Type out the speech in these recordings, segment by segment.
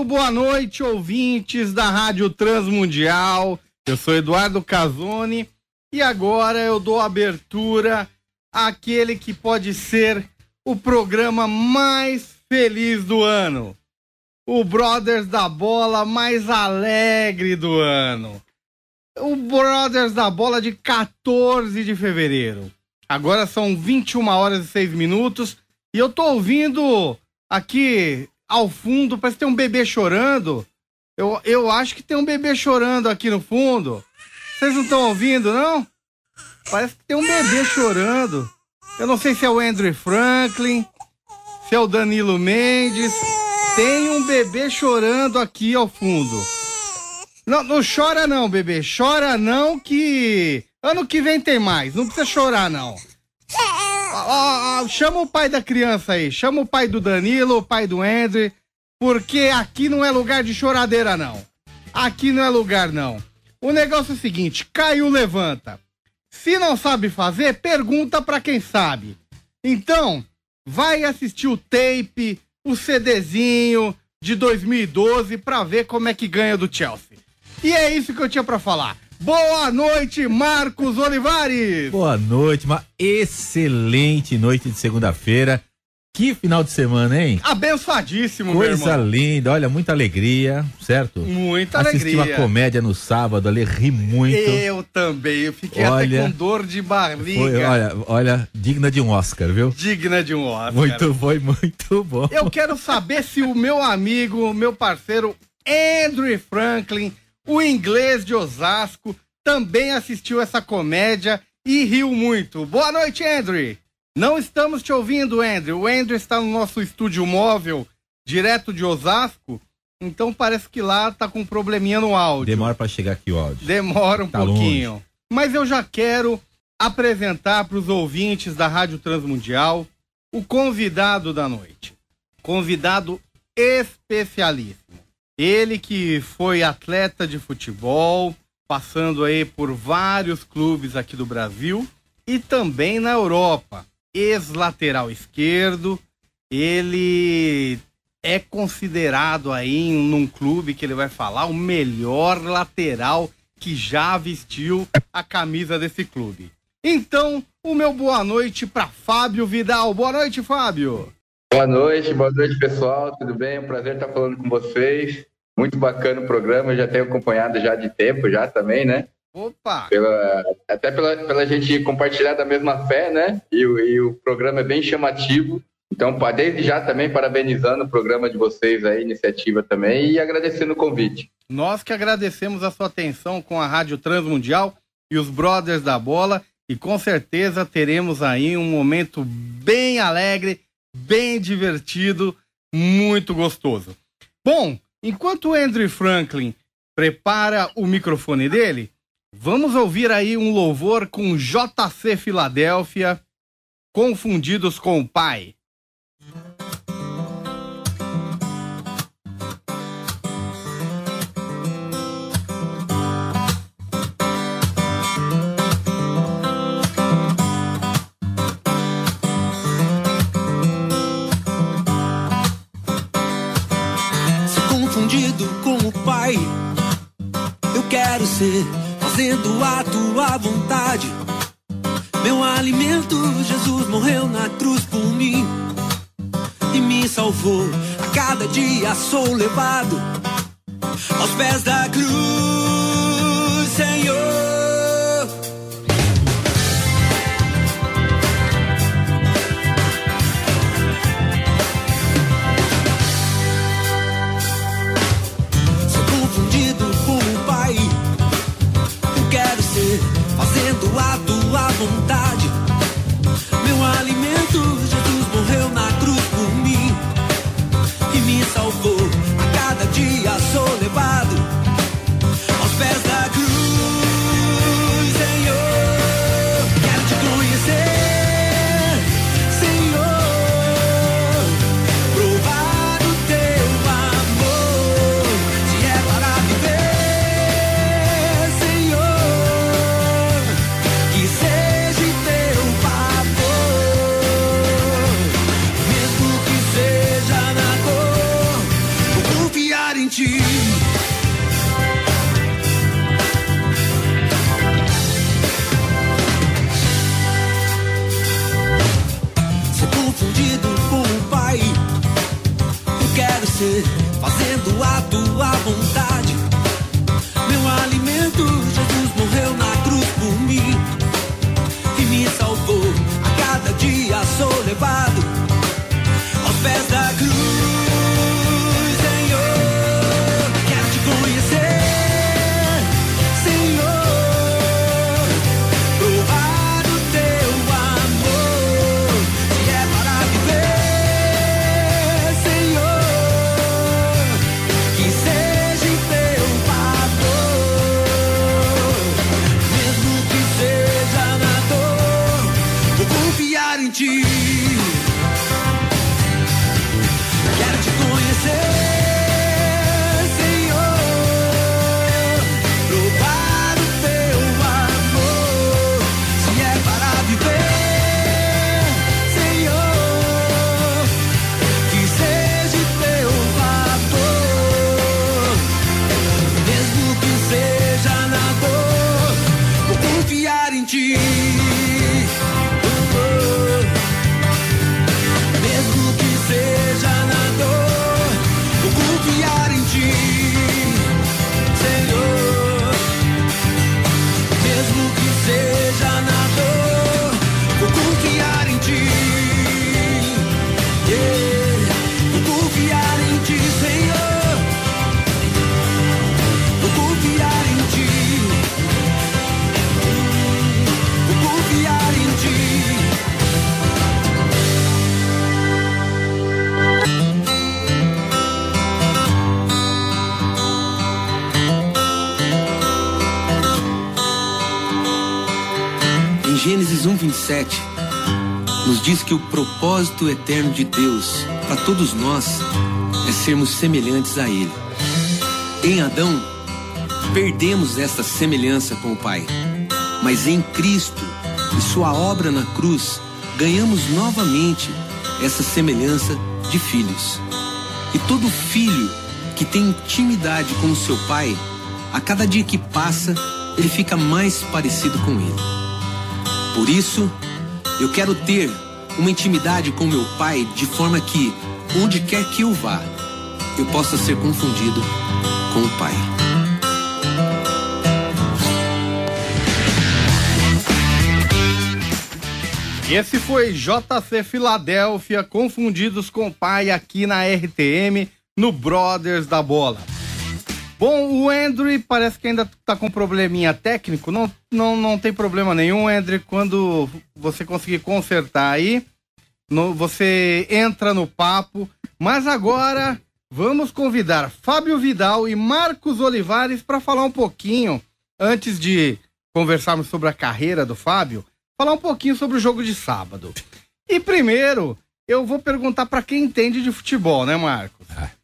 Muito boa noite, ouvintes da Rádio Transmundial. Eu sou Eduardo Casoni e agora eu dou abertura àquele que pode ser o programa mais feliz do ano. O Brothers da Bola mais alegre do ano. O Brothers da Bola de 14 de fevereiro. Agora são 21 horas e 6 minutos e eu tô ouvindo aqui ao fundo, parece que tem um bebê chorando. Eu, eu acho que tem um bebê chorando aqui no fundo. Vocês não estão ouvindo, não? Parece que tem um bebê chorando. Eu não sei se é o Andrew Franklin, se é o Danilo Mendes. Tem um bebê chorando aqui ao fundo. Não, não chora não, bebê. Chora não que ano que vem tem mais. Não precisa chorar não. Ó, ó, chama o pai da criança aí. Chama o pai do Danilo, o pai do Andrew. Porque aqui não é lugar de choradeira, não. Aqui não é lugar, não. O negócio é o seguinte: caiu, levanta. Se não sabe fazer, pergunta pra quem sabe. Então, vai assistir o tape, o CDzinho de 2012 pra ver como é que ganha do Chelsea. E é isso que eu tinha pra falar. Boa noite, Marcos Olivares! Boa noite, uma excelente noite de segunda-feira. Que final de semana, hein? Abençoadíssimo, Coisa linda, olha, muita alegria, certo? Muita Assisti alegria. uma comédia no sábado, ali, ri muito. Eu também, eu fiquei Olha, até com dor de barriga. Foi, olha, olha, digna de um Oscar, viu? Digna de um Oscar. Muito, foi muito bom. Eu quero saber se o meu amigo, meu parceiro Andrew Franklin, o inglês de Osasco, também assistiu essa comédia e riu muito. Boa noite, Andrew. Não estamos te ouvindo, Andrew. O Andrew está no nosso estúdio móvel, direto de Osasco. Então parece que lá tá com um probleminha no áudio. Demora pra chegar aqui o áudio. Demora um Tá pouquinho. Mas eu já quero apresentar para os ouvintes da Rádio Transmundial o convidado da noite. Convidado especialíssimo. Ele que foi atleta de futebol, passando aí por vários clubes aqui do Brasil e também na Europa. Ex-lateral esquerdo, ele é considerado aí num clube que ele vai falar o melhor lateral que já vestiu a camisa desse clube. Então, o meu boa noite para Fábio Vidal. Boa noite, Fábio. Boa noite, boa noite pessoal, tudo bem? É um prazer estar falando com vocês. Muito bacana o programa, eu já tenho acompanhado já de tempo já também, né? Opa! Pela, até pela, pela gente compartilhar da mesma fé, né? E, o- e o programa é bem chamativo. Então, desde já também parabenizando o programa de vocês aí, iniciativa também, e agradecendo o convite. Nós que agradecemos a sua atenção com a Rádio Transmundial e os Brothers da Bola e com certeza teremos aí um momento bem alegre, bem divertido, muito gostoso. Bom, enquanto Andrew Franklin prepara o microfone dele, vamos ouvir aí um louvor com JC Filadélfia, confundidos com o pai. Ser, fazendo a tua vontade. Meu alimento, Jesus morreu na cruz por mim e me salvou. A cada dia sou levado aos pés da cruz, vontade. Meu alimento, 去。7, nos diz que o propósito eterno de Deus para todos nós é sermos semelhantes a Ele. Em Adão, perdemos esta semelhança com o Pai, mas em Cristo e Sua obra na cruz, ganhamos novamente essa semelhança de filhos. E todo filho que tem intimidade com o seu Pai, a cada dia que passa, ele fica mais parecido com ele. Por isso, eu quero ter uma intimidade com meu pai de forma que, onde quer que eu vá, eu possa ser confundido com o pai. Esse foi JC Filadélfia, confundidos com o pai aqui na RTM, no Brothers da Bola. Bom, o Andrew parece que ainda tá com probleminha técnico. Não, não, não tem problema nenhum, Andrew. Quando você conseguir consertar aí, no- você entra no papo. Mas agora vamos convidar Fábio Vidal e Marcos Olivares para falar um pouquinho, antes de conversarmos sobre a carreira do Fábio, falar um pouquinho sobre o jogo de sábado. E primeiro, eu vou perguntar para quem entende de futebol, né, Marcos? Certeza.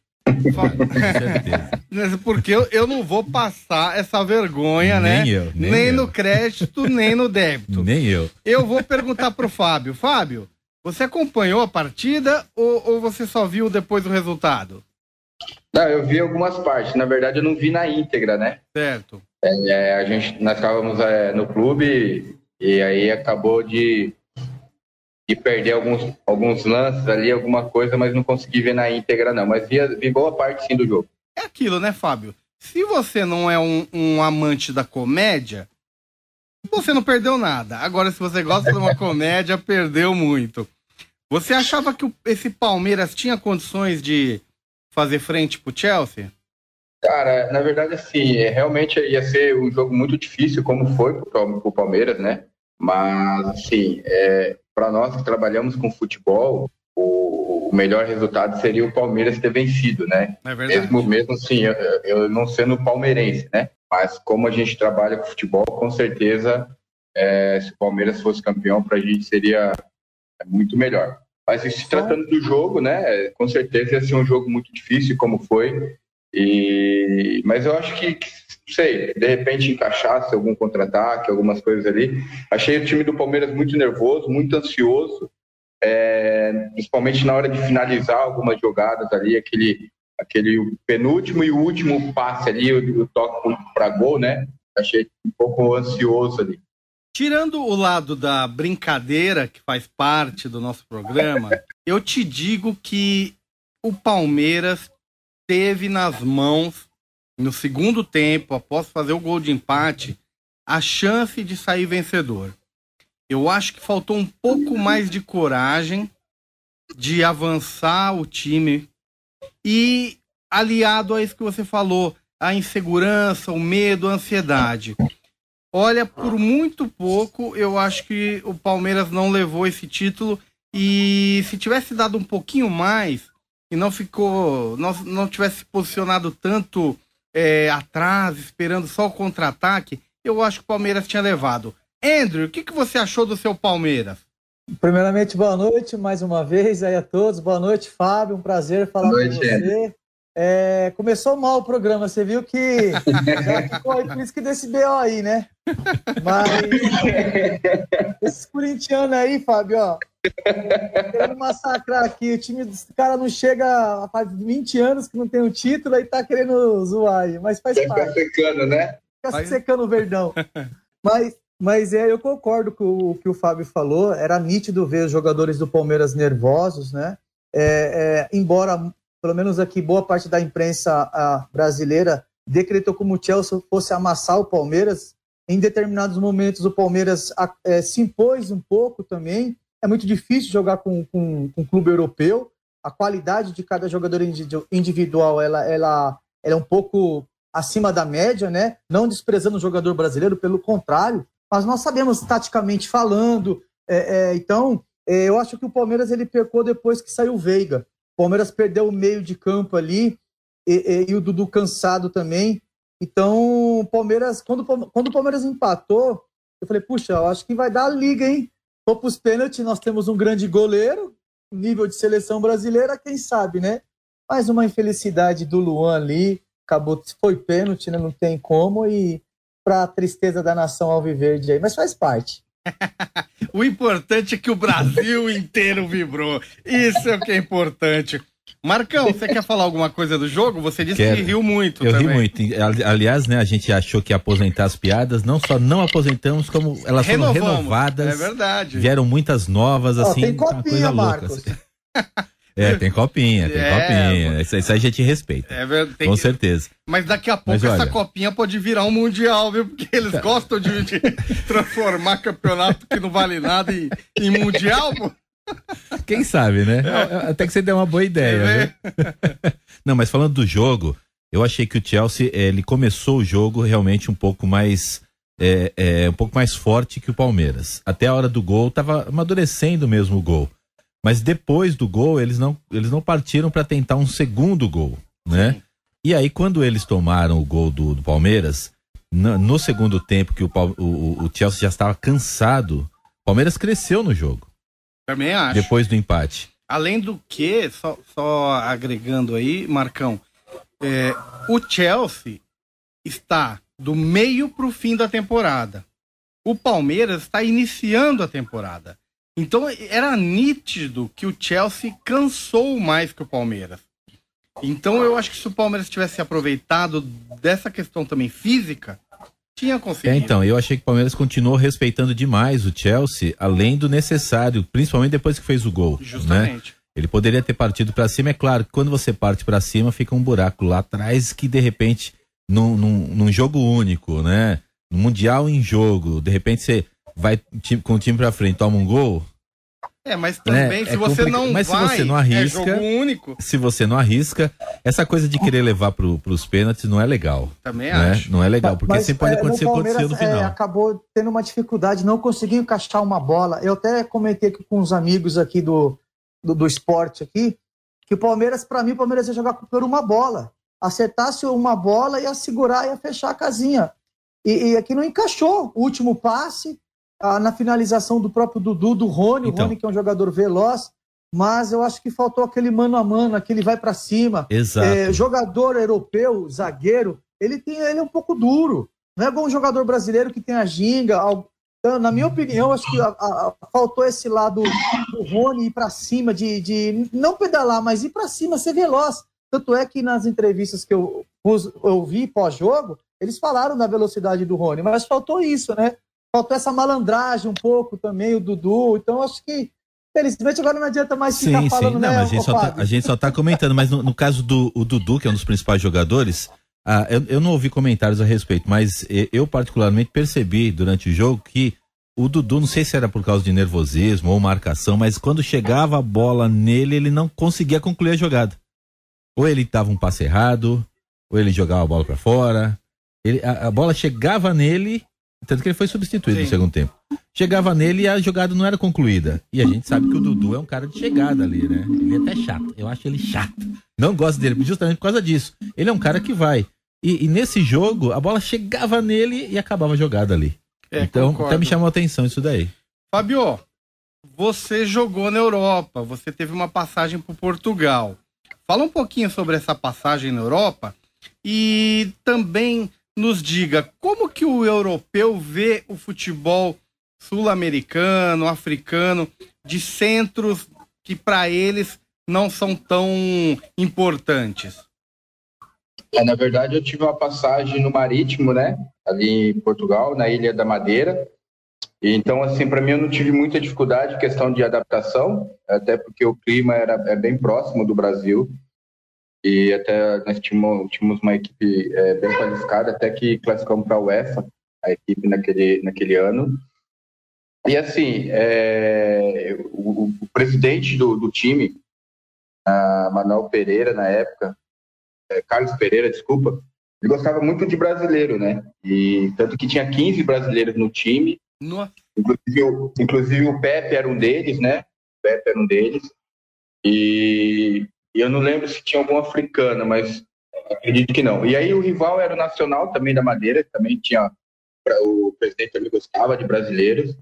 Porque eu, eu não vou passar essa vergonha, né? Nem eu, nem eu. no crédito, nem no débito. Nem eu. Eu vou perguntar pro Fábio. Fábio, você acompanhou a partida ou, ou você só viu depois o resultado? Não, eu vi algumas partes. Na verdade, eu não vi na íntegra, né? Certo. É, a gente, nós estávamos é, no clube e aí acabou de, de perder alguns, alguns lances ali, alguma coisa, mas não consegui ver na íntegra, não. Mas vi, vi boa parte sim do jogo. É aquilo, né, Fábio? Se você não é um, um amante da comédia, você não perdeu nada. Agora, se você gosta de uma comédia, perdeu muito. Você achava que o- esse Palmeiras tinha condições de fazer frente pro Chelsea? Cara, na verdade, assim, é, realmente ia ser um jogo muito difícil, como foi pro, pro Palmeiras, né? Mas, assim, é, para nós que trabalhamos com futebol, o, o melhor resultado seria o Palmeiras ter vencido, né? É. Mesmo, mesmo assim, eu, eu não sendo palmeirense, né? Mas como a gente trabalha com futebol, com certeza, é, se o Palmeiras fosse campeão, para a gente seria é, muito melhor. Mas se tratando do jogo, né? Com certeza ia ser um jogo muito difícil, como foi. E, mas eu acho que, que, sei, de repente encaixasse algum contra-ataque, algumas coisas ali. Achei o time do Palmeiras muito nervoso, muito ansioso, é, principalmente na hora de finalizar algumas jogadas ali, aquele, aquele penúltimo e último passe ali, o, o toque para gol, né? Achei um pouco ansioso ali. Tirando o lado da brincadeira, que faz parte do nosso programa, eu te digo que o Palmeiras teve nas mãos, no segundo tempo, após fazer o gol de empate, a chance de sair vencedor. Eu acho que faltou um pouco mais de coragem de avançar o time e aliado a isso que você falou, a insegurança, o medo, a ansiedade. Olha, por muito pouco, eu acho que o Palmeiras não levou esse título e se tivesse dado um pouquinho mais e não ficou, não, não tivesse posicionado tanto é, atrás, esperando só o contra-ataque, eu acho que o Palmeiras tinha levado. Andrew, o que, que você achou do seu Palmeiras? Primeiramente, boa noite mais uma vez aí a todos. Boa noite, Fábio. Um prazer falar noite, com você. É, começou mal o programa, você viu que ficou por isso que desse BO aí, né? Mas esses corintianos aí, Fábio, ó, querendo massacrar aqui. O time dos cara não chega faz 20 anos que não tem o um título e tá querendo zoar aí, mas faz Fica parte. Fica secando, né? Fica secando o verdão. Mas, mas é, eu concordo com o que o Fábio falou. Era nítido ver os jogadores do Palmeiras nervosos, né? É, é, embora pelo menos aqui boa parte da imprensa brasileira decretou como o Chelsea fosse amassar o Palmeiras. Em determinados momentos o Palmeiras é, se impôs um pouco também. É muito difícil jogar com, com, com um clube europeu. A qualidade de cada jogador individual ela, ela, ela é um pouco acima da média, né? Não desprezando o jogador brasileiro, pelo contrário. Mas nós sabemos taticamente falando. É, é, então, eu acho que o Palmeiras ele pecou depois que saiu o Veiga. Palmeiras perdeu o meio de campo ali e, e, e o Dudu cansado também. Então, Palmeiras, quando, quando o Palmeiras empatou, eu falei, puxa, eu acho que vai dar a liga, hein? Vou para os pênaltis, nós temos um grande goleiro, nível de seleção brasileira, quem sabe, né? Mais uma infelicidade do Luan ali, acabou, foi pênalti, né? Não tem como, e para a tristeza da nação alviverde aí, mas faz parte. O importante é que o Brasil inteiro vibrou. Isso é o que é importante. Marcão, você quer falar alguma coisa do jogo? Você disse Quero. que riu muito. Eu também. ri muito. Aliás, né, a gente achou que ia aposentar as piadas, não só não aposentamos, como elas Renovamos. foram renovadas. É verdade. Vieram muitas novas, assim. Oh, tem copinha, Marcos. Louca, assim. É, tem copinha, tem é, copinha. Isso, isso aí a gente respeita. É verdade. Com certeza. Mas daqui a pouco Mas, essa olha... copinha pode virar um mundial, viu? Porque eles tá. gostam de, de, transformar campeonato que não vale nada em, em mundial, pô. Quem sabe, né? É. Até que você deu uma boa ideia. É. não, mas falando do jogo, eu achei que o Chelsea ele começou o jogo realmente um pouco mais é, é, um pouco mais forte que o Palmeiras. Até a hora do gol tava amadurecendo mesmo o gol. Mas depois do gol, eles não, eles não partiram para tentar um segundo gol, né? Sim. E aí, quando eles tomaram o gol do, do Palmeiras, no, no, segundo tempo, que o, o, o Chelsea já estava cansado, o Palmeiras cresceu no jogo. Também acho. Depois do empate. Além do que, só, só agregando aí, Marcão, é, o Chelsea está do meio para o fim da temporada. O Palmeiras está iniciando a temporada. Então era nítido que o Chelsea cansou mais que o Palmeiras. Então eu acho que se o Palmeiras tivesse aproveitado dessa questão também física, tinha conseguido. É, então, eu achei que o Palmeiras continuou respeitando demais o Chelsea, além do necessário, principalmente depois que fez o gol. Né? Justamente. Né? Ele poderia ter partido para cima, é claro que quando você parte para cima fica um buraco lá atrás que de repente, num, num, num jogo único, né? No Mundial em jogo, de repente você vai com o time pra frente, toma um gol. É, mas também, é, se é você não mas vai, se você não arrisca, é jogo único. Se você não arrisca, essa coisa de querer levar pro, pros pênaltis não é legal. Também né? acho. Não é legal, porque mas, sempre pode é, acontecer o que aconteceu no é, final. acabou tendo uma dificuldade, não conseguiu encaixar uma bola. Eu até comentei com os amigos aqui do, do, do esporte aqui, que o Palmeiras, para mim, o Palmeiras ia jogar por uma bola. Acertasse uma bola, ia segurar, ia fechar a casinha. E, e aqui não encaixou. O último passe, ah, na finalização do próprio Dudu, do Rony, então. o Rony que é um jogador veloz, mas eu acho que faltou aquele mano a mano, aquele vai para cima. Exato. É, jogador europeu, zagueiro, ele tem ele é um pouco duro. Não é bom um jogador brasileiro que tem a ginga. Então, na minha opinião, acho que a, a, faltou esse lado do Rony ir para cima, de, de não pedalar, mas ir para cima, ser veloz. Tanto é que nas entrevistas que eu, eu vi pós-jogo, eles falaram da velocidade do Rony, mas faltou isso, né? Faltou essa malandragem um pouco também, o Dudu. Então, acho que Felizmente agora não adianta mais ficar Sim, falando, sim. né, Não, mas a gente, tá, a gente só tá comentando, mas no, no caso do Dudu, que é um dos principais jogadores, ah, eu, eu não ouvi comentários a respeito, mas eu particularmente percebi durante o jogo que o Dudu, não sei se era por causa de nervosismo ou marcação, mas quando chegava a bola nele, ele não conseguia concluir a jogada. Ou ele dava um passe errado, ou ele jogava a bola para fora. Ele, a, a bola chegava nele, tanto que ele foi substituído no Sim. segundo tempo. Chegava nele e a jogada não era concluída. E a gente sabe que o Dudu é um cara de chegada ali, né? Ele é até chato. Eu acho ele chato. Não gosto dele, justamente por causa disso. Ele é um cara que vai. E, e nesse jogo, a bola chegava nele e acabava a jogada ali. É, então, concordo. até me chamou a atenção isso daí. Fabio, você jogou na Europa, você teve uma passagem por Portugal. Fala um pouquinho sobre essa passagem na Europa e também nos diga como que o europeu vê o futebol sul-americano, africano, de centros que para eles não são tão importantes. É, na verdade, eu tive uma passagem no Marítimo, né? Ali em Portugal, na Ilha da Madeira. Então, assim, para mim, eu não tive muita dificuldade em questão de adaptação, até porque o clima era é bem próximo do Brasil. E até nós tínhamos, tínhamos uma equipe é, bem qualificada, até que classificamos para a UEFA, a equipe naquele, naquele ano. E, assim, é, o, o presidente do, do time, Manuel Pereira, na época, é, Carlos Pereira, desculpa, ele gostava muito de brasileiro, né? E tanto que tinha 15 brasileiros no time, inclusive, inclusive o Pepe era um deles, né? O Pepe era um deles. E, e eu não lembro se tinha algum africano, mas acredito que não. E aí o rival era o Nacional também da Madeira, que também tinha o presidente também gostava de brasileiros.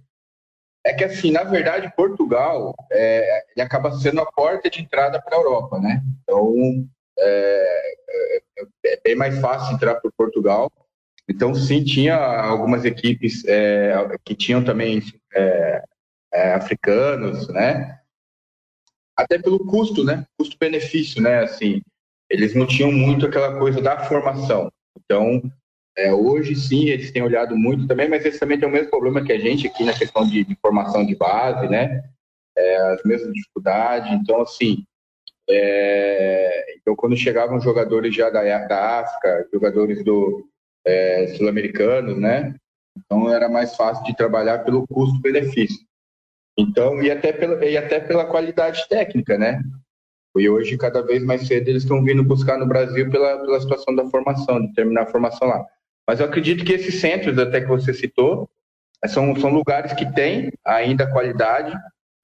É que assim, na verdade, Portugal é, ele acaba sendo a porta de entrada para a Europa, né? Então é, é- é bem mais fácil entrar por Portugal. Então, sim, tinha algumas equipes é, que tinham também é, é, africanos, né? Até pelo custo, né? Custo-benefício, né? Assim, eles não tinham muito aquela coisa da formação. Então, é, hoje sim, eles têm olhado muito também, mas eles também têm o mesmo problema que a gente aqui na questão de, de formação de base, né? É, as mesmas dificuldades. Então, assim, é, então quando chegavam jogadores já da, da África, jogadores do é, sul-americanos, né? Então era mais fácil de trabalhar pelo custo-benefício. Então e até pela e até pela qualidade técnica, né? E hoje cada vez mais cedo eles estão vindo buscar no Brasil pela, pela situação da formação, de terminar a formação lá. Mas eu acredito que esses centros até que você citou são, são lugares que têm ainda qualidade.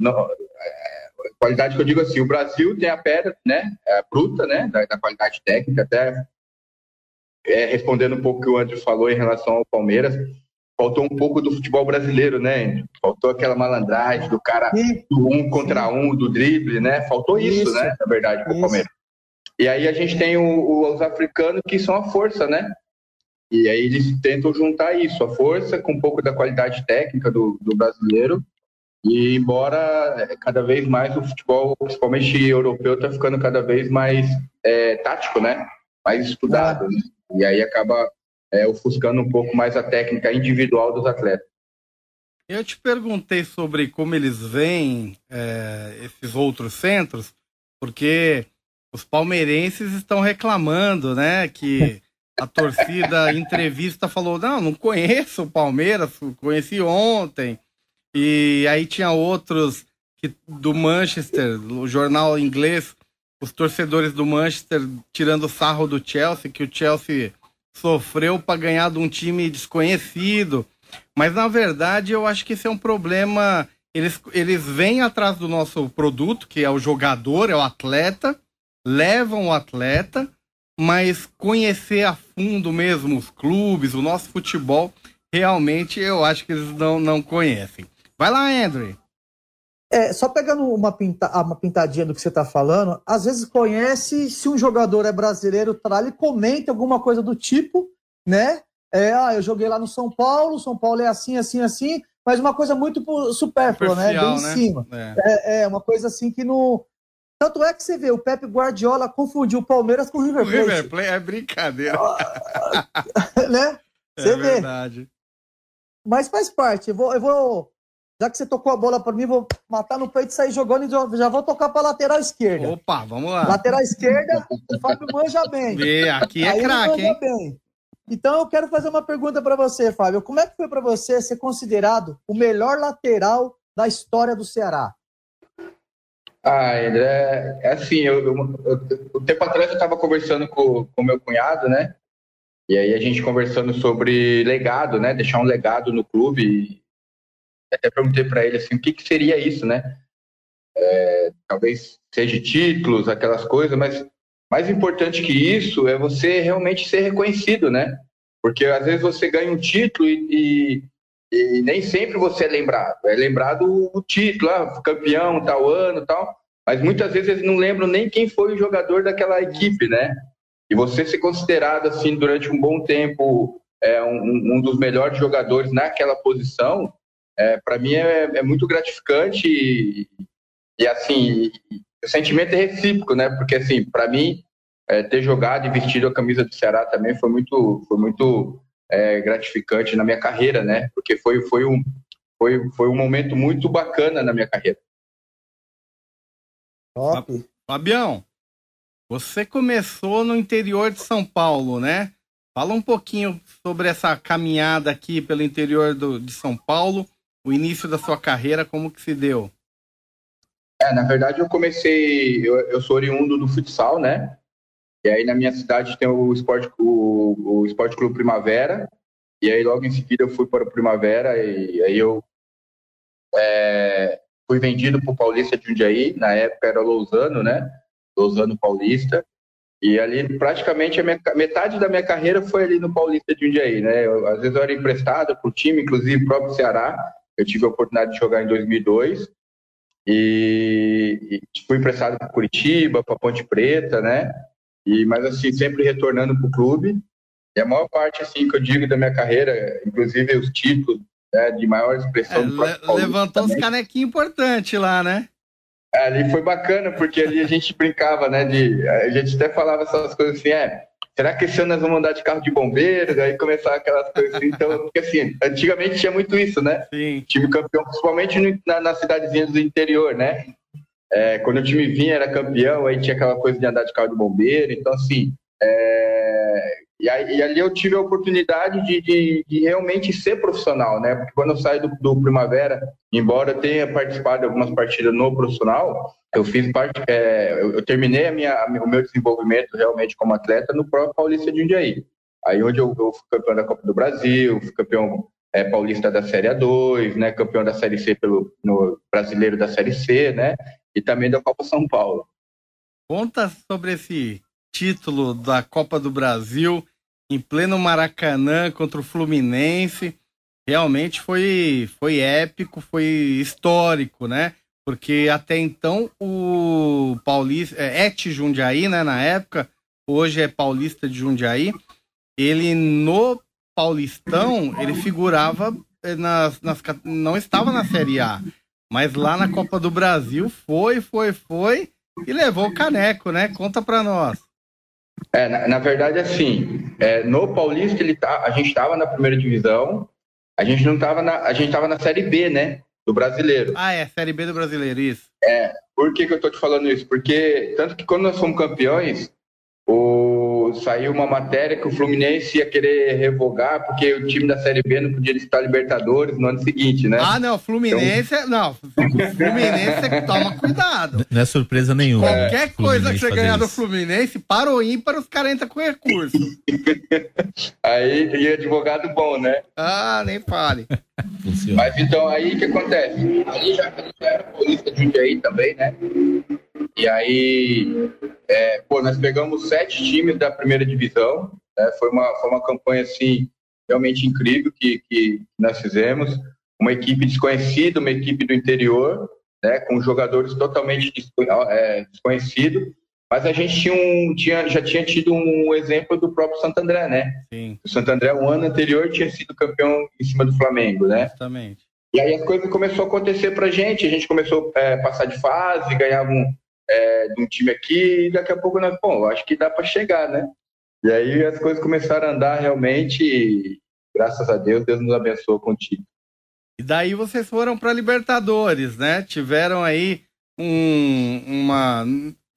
É, qualidade que eu digo assim, o Brasil tem a pedra, né, a bruta, né, da, da qualidade técnica, até é, respondendo um pouco o que o André falou em relação ao Palmeiras, faltou um pouco do futebol brasileiro, né? Faltou aquela malandragem do cara do um contra um, do drible, né? Faltou isso, Isso. né? Na verdade, pro. Palmeiras. E aí a gente tem o- o- os africanos que são a força, né? E aí eles tentam juntar isso, a força com um pouco da qualidade técnica do, do brasileiro. E embora é, cada vez mais o futebol, principalmente europeu, está ficando cada vez mais é, tático, né? Mais estudado. né? E aí acaba é, ofuscando um pouco mais a técnica individual dos atletas. Eu te perguntei sobre como eles veem é, esses outros centros, porque os palmeirenses estão reclamando, né? Que a torcida entrevista falou: não, não conheço o Palmeiras, conheci ontem. E aí tinha outros que, do Manchester, o jornal inglês, os torcedores do Manchester tirando sarro do Chelsea, que o Chelsea sofreu para ganhar de um time desconhecido. Mas na verdade eu acho que esse é um problema. Eles, eles vêm atrás do nosso produto, que é o jogador, é o atleta, levam o atleta, mas conhecer a fundo mesmo os clubes, o nosso futebol, realmente eu acho que eles não, não conhecem. Vai lá, Andrew. É, só pegando uma, pinta, ah, uma pintadinha do que você está falando, às vezes conhece se um jogador é brasileiro, tá ele comenta alguma coisa do tipo, né? É, ah, eu joguei lá no São Paulo, São Paulo é assim, assim, assim, mas uma coisa muito supérflua, né? Bem em né? cima. É. É, é, uma coisa assim que não. Tanto é que você vê, o Pepe Guardiola confundiu o Palmeiras com o River O Plate, River Plate é brincadeira. né? É Você vê. verdade. Mas faz parte. Eu vou, eu vou já que você tocou a bola para mim, vou matar no peito e sair jogando e já vou tocar para lateral esquerda. Opa, vamos lá. Lateral esquerda, o Fábio manja bem. E aqui é craque, hein? Bem. Então eu quero fazer uma pergunta para você, Fábio. Como é que foi para você ser considerado o melhor lateral da história do Ceará? Ah, André, é assim, eu, eu, eu, o tempo atrás eu estava conversando com o meu cunhado, né? E aí a gente conversando sobre legado, né? Deixar um legado no clube. Até perguntei para ele assim, o que, que seria isso, né? É, talvez seja títulos, aquelas coisas, mas mais importante que isso é você realmente ser reconhecido, né? Porque às vezes você ganha um título e, e, e nem sempre você é lembrado. É lembrado o título, ah, campeão, tal ano, tal. Mas muitas vezes eles não lembram nem quem foi o jogador daquela equipe, né? E você ser considerado, assim, durante um bom tempo, é, um, um dos melhores jogadores naquela posição, é, para mim é, é, muito gratificante e, e assim, o sentimento é recíproco, né? Porque, assim, para mim, é, ter jogado e vestido a camisa do Ceará também foi muito, foi muito é, gratificante na minha carreira, né? Porque foi, foi, um, foi, foi um momento muito bacana na minha carreira. Top. Fabião, você começou no interior de São Paulo, né? Fala um pouquinho sobre essa caminhada aqui pelo interior do, de São Paulo, o início da sua carreira, como que se deu? É, na verdade eu comecei, eu, eu sou oriundo do futsal, né? E aí na minha cidade tem o Esporte, o, o Esporte Clube Primavera, e aí logo em seguida eu fui para o Primavera, e aí eu é, fui vendido para o Paulista de Jundiaí, na época era Lousano, né? Lousano Paulista. E ali, praticamente, minha, metade da minha carreira foi ali no Paulista de Jundiaí, né? Eu, às vezes eu era emprestado para o time, inclusive próprio Ceará. Eu tive a oportunidade de jogar em 2002. E, e fui emprestado para Curitiba, para Ponte Preta, né? E, mas, assim, sempre retornando para o clube. E a maior parte, assim, que eu digo da minha carreira, inclusive os títulos né, de maior expressão é, do le Levantou também. uns canequinhos importantes lá, né? Ali foi bacana, porque ali a gente brincava, né? De, a gente até falava essas coisas assim, é, será que esse ano nós vamos andar de carro de bombeiro? Aí começar aquelas coisas assim. Então, porque assim, antigamente tinha muito isso, né? Sim. Time campeão, principalmente no, na, nas cidadezinhas do interior, né? É, quando o time vinha, era campeão, aí tinha aquela coisa de andar de carro de bombeiro. Então, assim, é, e, aí, e ali eu tive a oportunidade de, de, de, realmente ser profissional, né? Porque quando eu saí do, do, Primavera, embora tenha participado de algumas partidas no profissional, eu fiz parte, é, eu, eu, terminei a minha, o meu desenvolvimento realmente como atleta no próprio Paulista de Jundiaí. Aí onde eu, eu fui campeão da Copa do Brasil, fui campeão é, paulista da Série A2, né? Campeão da Série C pelo no brasileiro da Série C, né? E também da Copa São Paulo. Conta sobre esse título da Copa do Brasil em pleno Maracanã contra o Fluminense. Realmente foi, foi épico, foi histórico, né? Porque até então o Paulista, é, Et Jundiaí, né, na época, hoje é Paulista de Jundiaí, ele no Paulistão, ele figurava eh, nas, nas não estava na Série A, mas lá na Copa do Brasil foi, foi, foi e levou o caneco, né? Conta pra nós. É, na, na verdade, assim, é, no Paulista ele tá, a gente estava na primeira divisão, a gente não estava na, a gente estava na Série B, né, do Brasileiro. Ah, é, Série B do Brasileiro, isso. É, por que que eu tô te falando isso? Porque tanto que quando nós fomos campeões, o saiu uma matéria que o Fluminense ia querer revogar porque o time da Série B não podia disputar Libertadores no ano seguinte, né? Ah, não, Fluminense, então... não, Fluminense toma cuidado. Não é surpresa nenhuma. Qualquer é, coisa que você ganhar do Fluminense, para o ímpar, os caras entram com recurso. aí, e advogado bom, né? Ah, nem fale. Mas então, aí o que acontece? Ali já, já era polícia de Jundiaí também, né? E aí, é, pô, nós pegamos sete times da primeira divisão. Né? Foi, uma, foi uma campanha, assim, realmente incrível que, que nós fizemos. Uma equipe desconhecida, uma equipe do interior, né? com jogadores totalmente é, desconhecidos. Mas a gente tinha um, tinha, já tinha tido um exemplo do próprio Santo André, né? Sim. O Santo André, um ano anterior, tinha sido campeão em cima do Flamengo, né? Exatamente. E aí as coisas começou a acontecer pra gente, a gente começou a é, passar de fase, ganhava um, é, de um time aqui, e daqui a pouco nós, bom, acho que dá para chegar, né? E aí as coisas começaram a andar realmente, e, graças a Deus, Deus nos abençoou contigo. E daí vocês foram para Libertadores, né? Tiveram aí um, uma.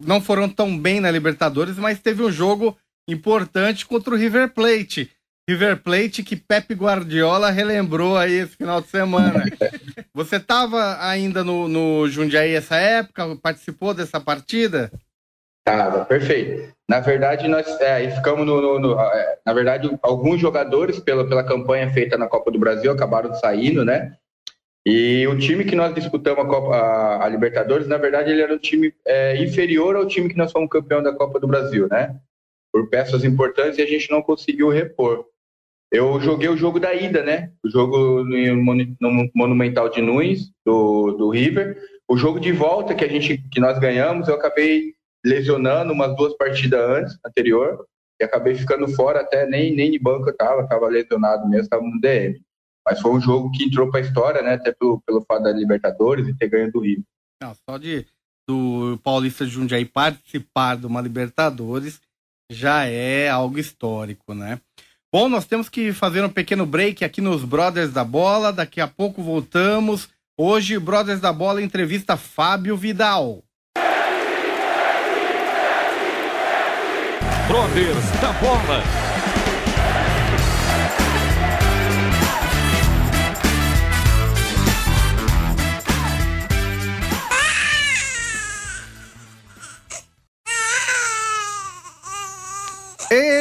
Não foram tão bem na Libertadores, mas teve um jogo importante contra o River Plate. River Plate que Pepe Guardiola relembrou aí esse final de semana. Você estava ainda no, no Jundiaí essa época? Participou dessa partida? Tava, perfeito. Na verdade, nós é, ficamos no, no, no é, Na verdade, alguns jogadores, pela, pela campanha feita na Copa do Brasil, acabaram saindo, né? E o time que nós disputamos a, Copa, a, a Libertadores, na verdade, ele era um time é, inferior ao time que nós fomos campeão da Copa do Brasil, né? Por peças importantes e a gente não conseguiu repor. Eu joguei o jogo da ida, né? O jogo no, no Monumental de Nunes, do, do River. O jogo de volta que a gente que nós ganhamos, eu acabei lesionando umas duas partidas antes, anterior, e acabei ficando fora, até nem, nem de banco eu tava, tava lesionado mesmo, tava no DM. Mas foi um jogo que entrou para a história, né? Até pelo, pelo fato da Libertadores e ter ganho do Rio. Não, só de do Paulista de Jundiaí participar de uma Libertadores já é algo histórico, né? Bom, nós temos que fazer um pequeno break aqui nos Brothers da Bola. Daqui a pouco voltamos. Hoje, Brothers da Bola entrevista Fábio Vidal. Brothers da Bola.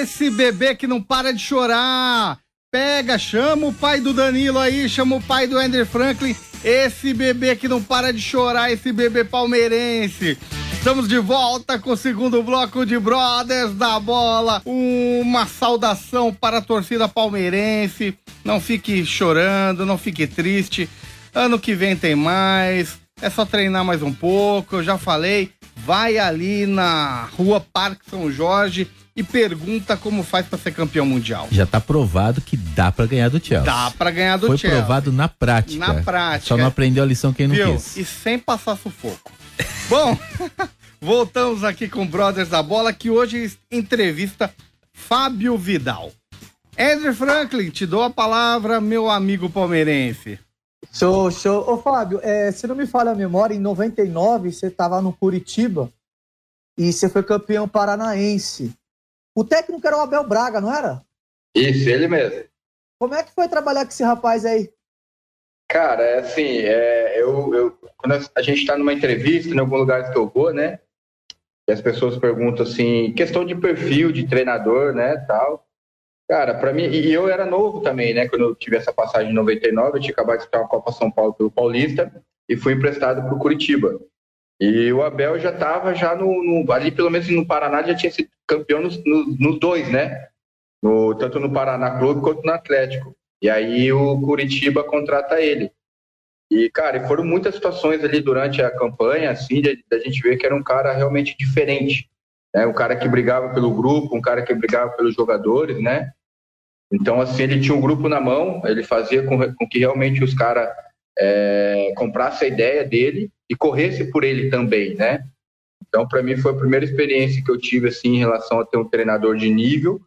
Esse bebê que não para de chorar. Pega, chama o pai do Danilo aí, chama o pai do Ender Franklin. Esse bebê que não para de chorar, esse bebê palmeirense. Estamos de volta com o segundo bloco de Brothers da Bola. Uma saudação para a torcida palmeirense. Não fique chorando, não fique triste. Ano que vem tem mais. É só treinar mais um pouco. Eu já falei. Vai ali na rua Parque São Jorge e pergunta como faz para ser campeão mundial. Já tá provado que dá para ganhar do Chelsea. Dá para ganhar do Foi Chelsea. Foi provado na prática. Na prática. Só não aprendeu a lição quem não Viu? quis. E sem passar sufoco. Bom, voltamos aqui com Brothers da Bola, que hoje entrevista Fábio Vidal. Andrew Franklin, te dou a palavra, meu amigo palmeirense. Show, show. Ô, Fábio, é, se não me falha a memória, em 99 você estava no Curitiba e você foi campeão paranaense. O técnico era o Abel Braga, não era? Isso, ele mesmo. Como é que foi trabalhar com esse rapaz aí? Cara, é assim, é, eu, eu, quando a gente está numa entrevista, em algum lugar que eu vou, né? E as pessoas perguntam assim, questão de perfil de treinador, né, tal. Cara, para mim, e eu era novo também, né? Quando eu tive essa passagem em 99, eu tinha acabado de disputar uma Copa São Paulo pelo Paulista e fui emprestado para o Curitiba. E o Abel já estava já no, no, ali, pelo menos no Paraná, já tinha sido campeão nos, nos, dois, né? No, tanto no Paraná Clube quanto no Atlético. E aí o Curitiba contrata ele. E, cara, foram muitas situações ali durante a campanha, assim, da gente ver que era um cara realmente diferente. Né? Um cara que brigava pelo grupo, um cara que brigava pelos jogadores, né? Então, assim, ele tinha um grupo na mão, ele fazia com, com que realmente os caras é, comprassem a ideia dele e corresse por ele também, né? Então, para mim, foi a primeira experiência que eu tive, assim, em relação a ter um treinador de nível,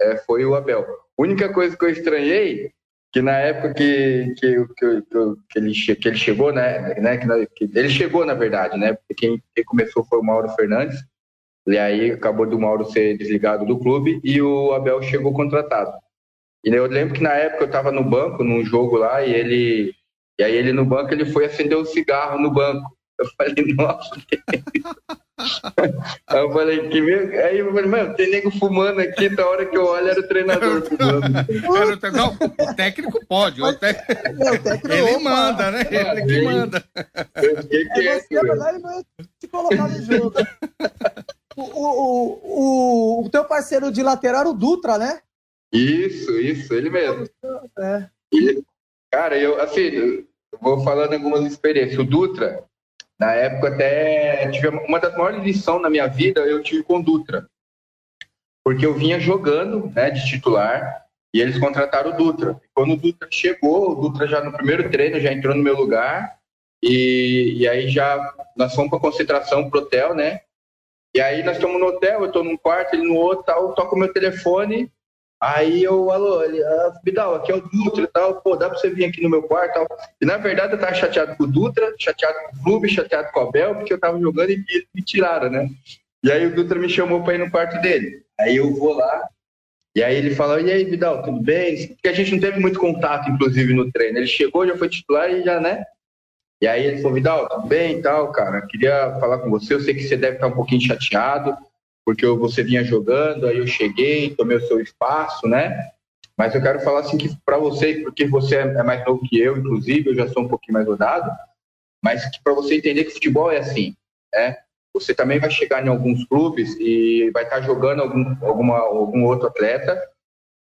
é, foi o Abel. A única coisa que eu estranhei que na época que, que, que, que, ele, que ele chegou, né, né que, ele chegou na verdade, né, porque quem, quem, começou foi o Mauro Fernandes, e aí acabou do Mauro ser desligado do clube e o Abel chegou contratado. E eu lembro que na época eu estava no banco, num jogo lá, e ele, e aí ele no banco, ele foi acender um cigarro no banco. Eu falei, nossa. Aí eu falei, que mesmo? Aí eu falei, mano, tem nego fumando aqui, da hora que eu olho era o treinador fumando. Não, o técnico pode, o, te... o técnico ele manda, né? Ele que manda. Eu fiquei quieto. Você lá e te colocar no jogo. O, o, o, o teu parceiro de lateral era o Dutra, né? Isso, isso, ele mesmo. É. E, cara, eu, assim, vou falando algumas experiências. O Dutra, na época, até tive uma das maiores lições na minha vida, eu tive com Dutra. Porque eu vinha jogando né, de titular e eles contrataram o Dutra. Quando o Dutra chegou, o Dutra já no primeiro treino já entrou no meu lugar. E, e aí já nós fomos para concentração pro hotel, né? E aí nós estamos no hotel, eu estou num quarto, ele no outro, tal, toco meu telefone. Aí eu, alô, ah, Vidal, aqui é o Dutra e tal, pô, dá pra você vir aqui no meu quarto e tal. E na verdade eu tava chateado com o Dutra, chateado com o clube, chateado com o Abel, porque eu tava jogando e eles me tiraram, né? E aí o Dutra me chamou pra ir no quarto dele. Aí eu vou lá, e aí ele fala, e aí, Vidal, tudo bem? Porque a gente não teve muito contato, inclusive, no treino. Ele chegou, já foi titular e já, né? E aí ele falou, Vidal, tudo bem e tal, cara? Queria falar com você, eu sei que você deve estar um pouquinho chateado, porque você vinha jogando, aí eu cheguei, tomei o seu espaço, né? Mas eu quero falar assim que para você, porque você é mais novo que eu, inclusive, eu já sou um pouquinho mais rodado, mas para você entender que futebol é assim, né? Você também vai chegar em alguns clubes e vai estar jogando algum, alguma, algum outro atleta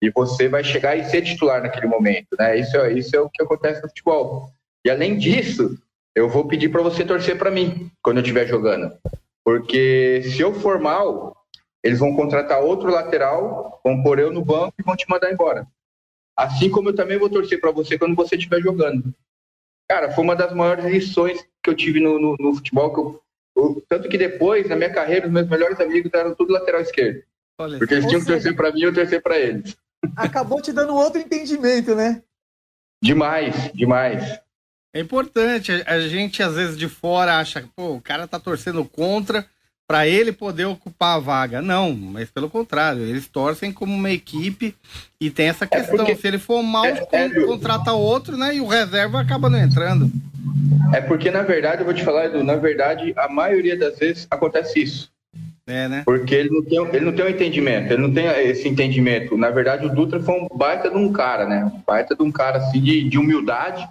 e você vai chegar e ser titular naquele momento, né? Isso é, isso é o que acontece no futebol. E além disso, eu vou pedir para você torcer para mim quando eu estiver jogando. Porque se eu for mal, eles vão contratar outro lateral, vão pôr eu no banco e vão te mandar embora. Assim como eu também vou torcer para você quando você estiver jogando. Cara, foi uma das maiores lições que eu tive no, no, no futebol. Que eu, eu, tanto que depois, na minha carreira, os meus melhores amigos eram tudo lateral esquerdo. Olha, porque eles tinham que torcer para mim e eu torcer para eles. Acabou te dando outro entendimento, né? Demais, demais. É importante. A gente, às vezes, de fora acha que o cara tá torcendo contra para ele poder ocupar a vaga. Não, mas pelo contrário, eles torcem como uma equipe e tem essa é questão. É porque, Se ele for mal, é, é, contrata outro, né? E o reserva acaba não entrando. É porque, na verdade, eu vou te falar, Edu, na verdade, a maioria das vezes acontece isso. É, né? Porque ele não, tem, ele não tem um entendimento, ele não tem esse entendimento. Na verdade, o Dutra foi um baita de um cara, né? Um baita de um cara, assim, de, de humildade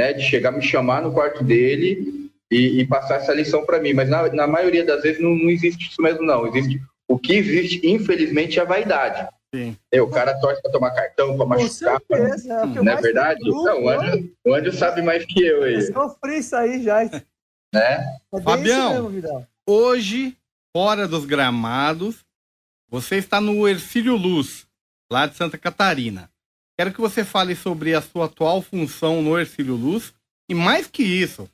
né, de chegar me chamar no quarto dele e, e passar essa lição para mim. Mas na, na, maioria das vezes não, não, existe isso mesmo, não. Existe o que existe, infelizmente, é a vaidade. Sim. É, o cara torce para tomar cartão, para machucar. Certeza, é não é verdade? Grupo, não, o Anjo, o Anjo sabe mais que eu aí. Eu sofri isso aí já. Né? É Fabião, mesmo, hoje, fora dos gramados, você está no Ercílio Luz, lá de Santa Catarina. Quero que você fale sobre a sua atual função no Ercílio Luz. E mais que isso,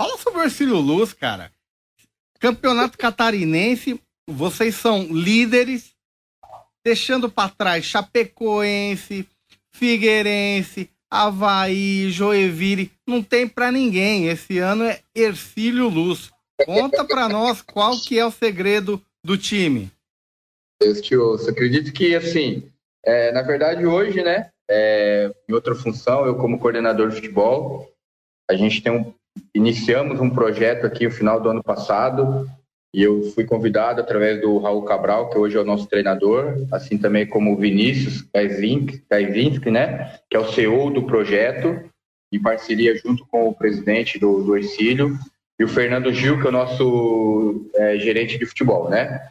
fala sobre o Ercílio Luz, cara. Campeonato Catarinense, vocês são líderes, deixando para trás Chapecoense, Figueirense, Havaí, Joevire. Não tem para ninguém. Esse ano é Ercílio Luz. Conta para nós qual que é o segredo do time. Deus te. Acredito que, assim, é, na verdade, hoje, né, é, em outra função, eu como coordenador de futebol, a gente tem um, iniciamos um projeto aqui no final do ano passado e eu fui convidado através do Raul Cabral, que hoje é o nosso treinador, assim também como o Vinícius Kaivinski, né, que é o CEO do projeto, em parceria junto com o presidente do, do Ercílio, e o Fernando Gil, que é o nosso é, gerente de futebol, né?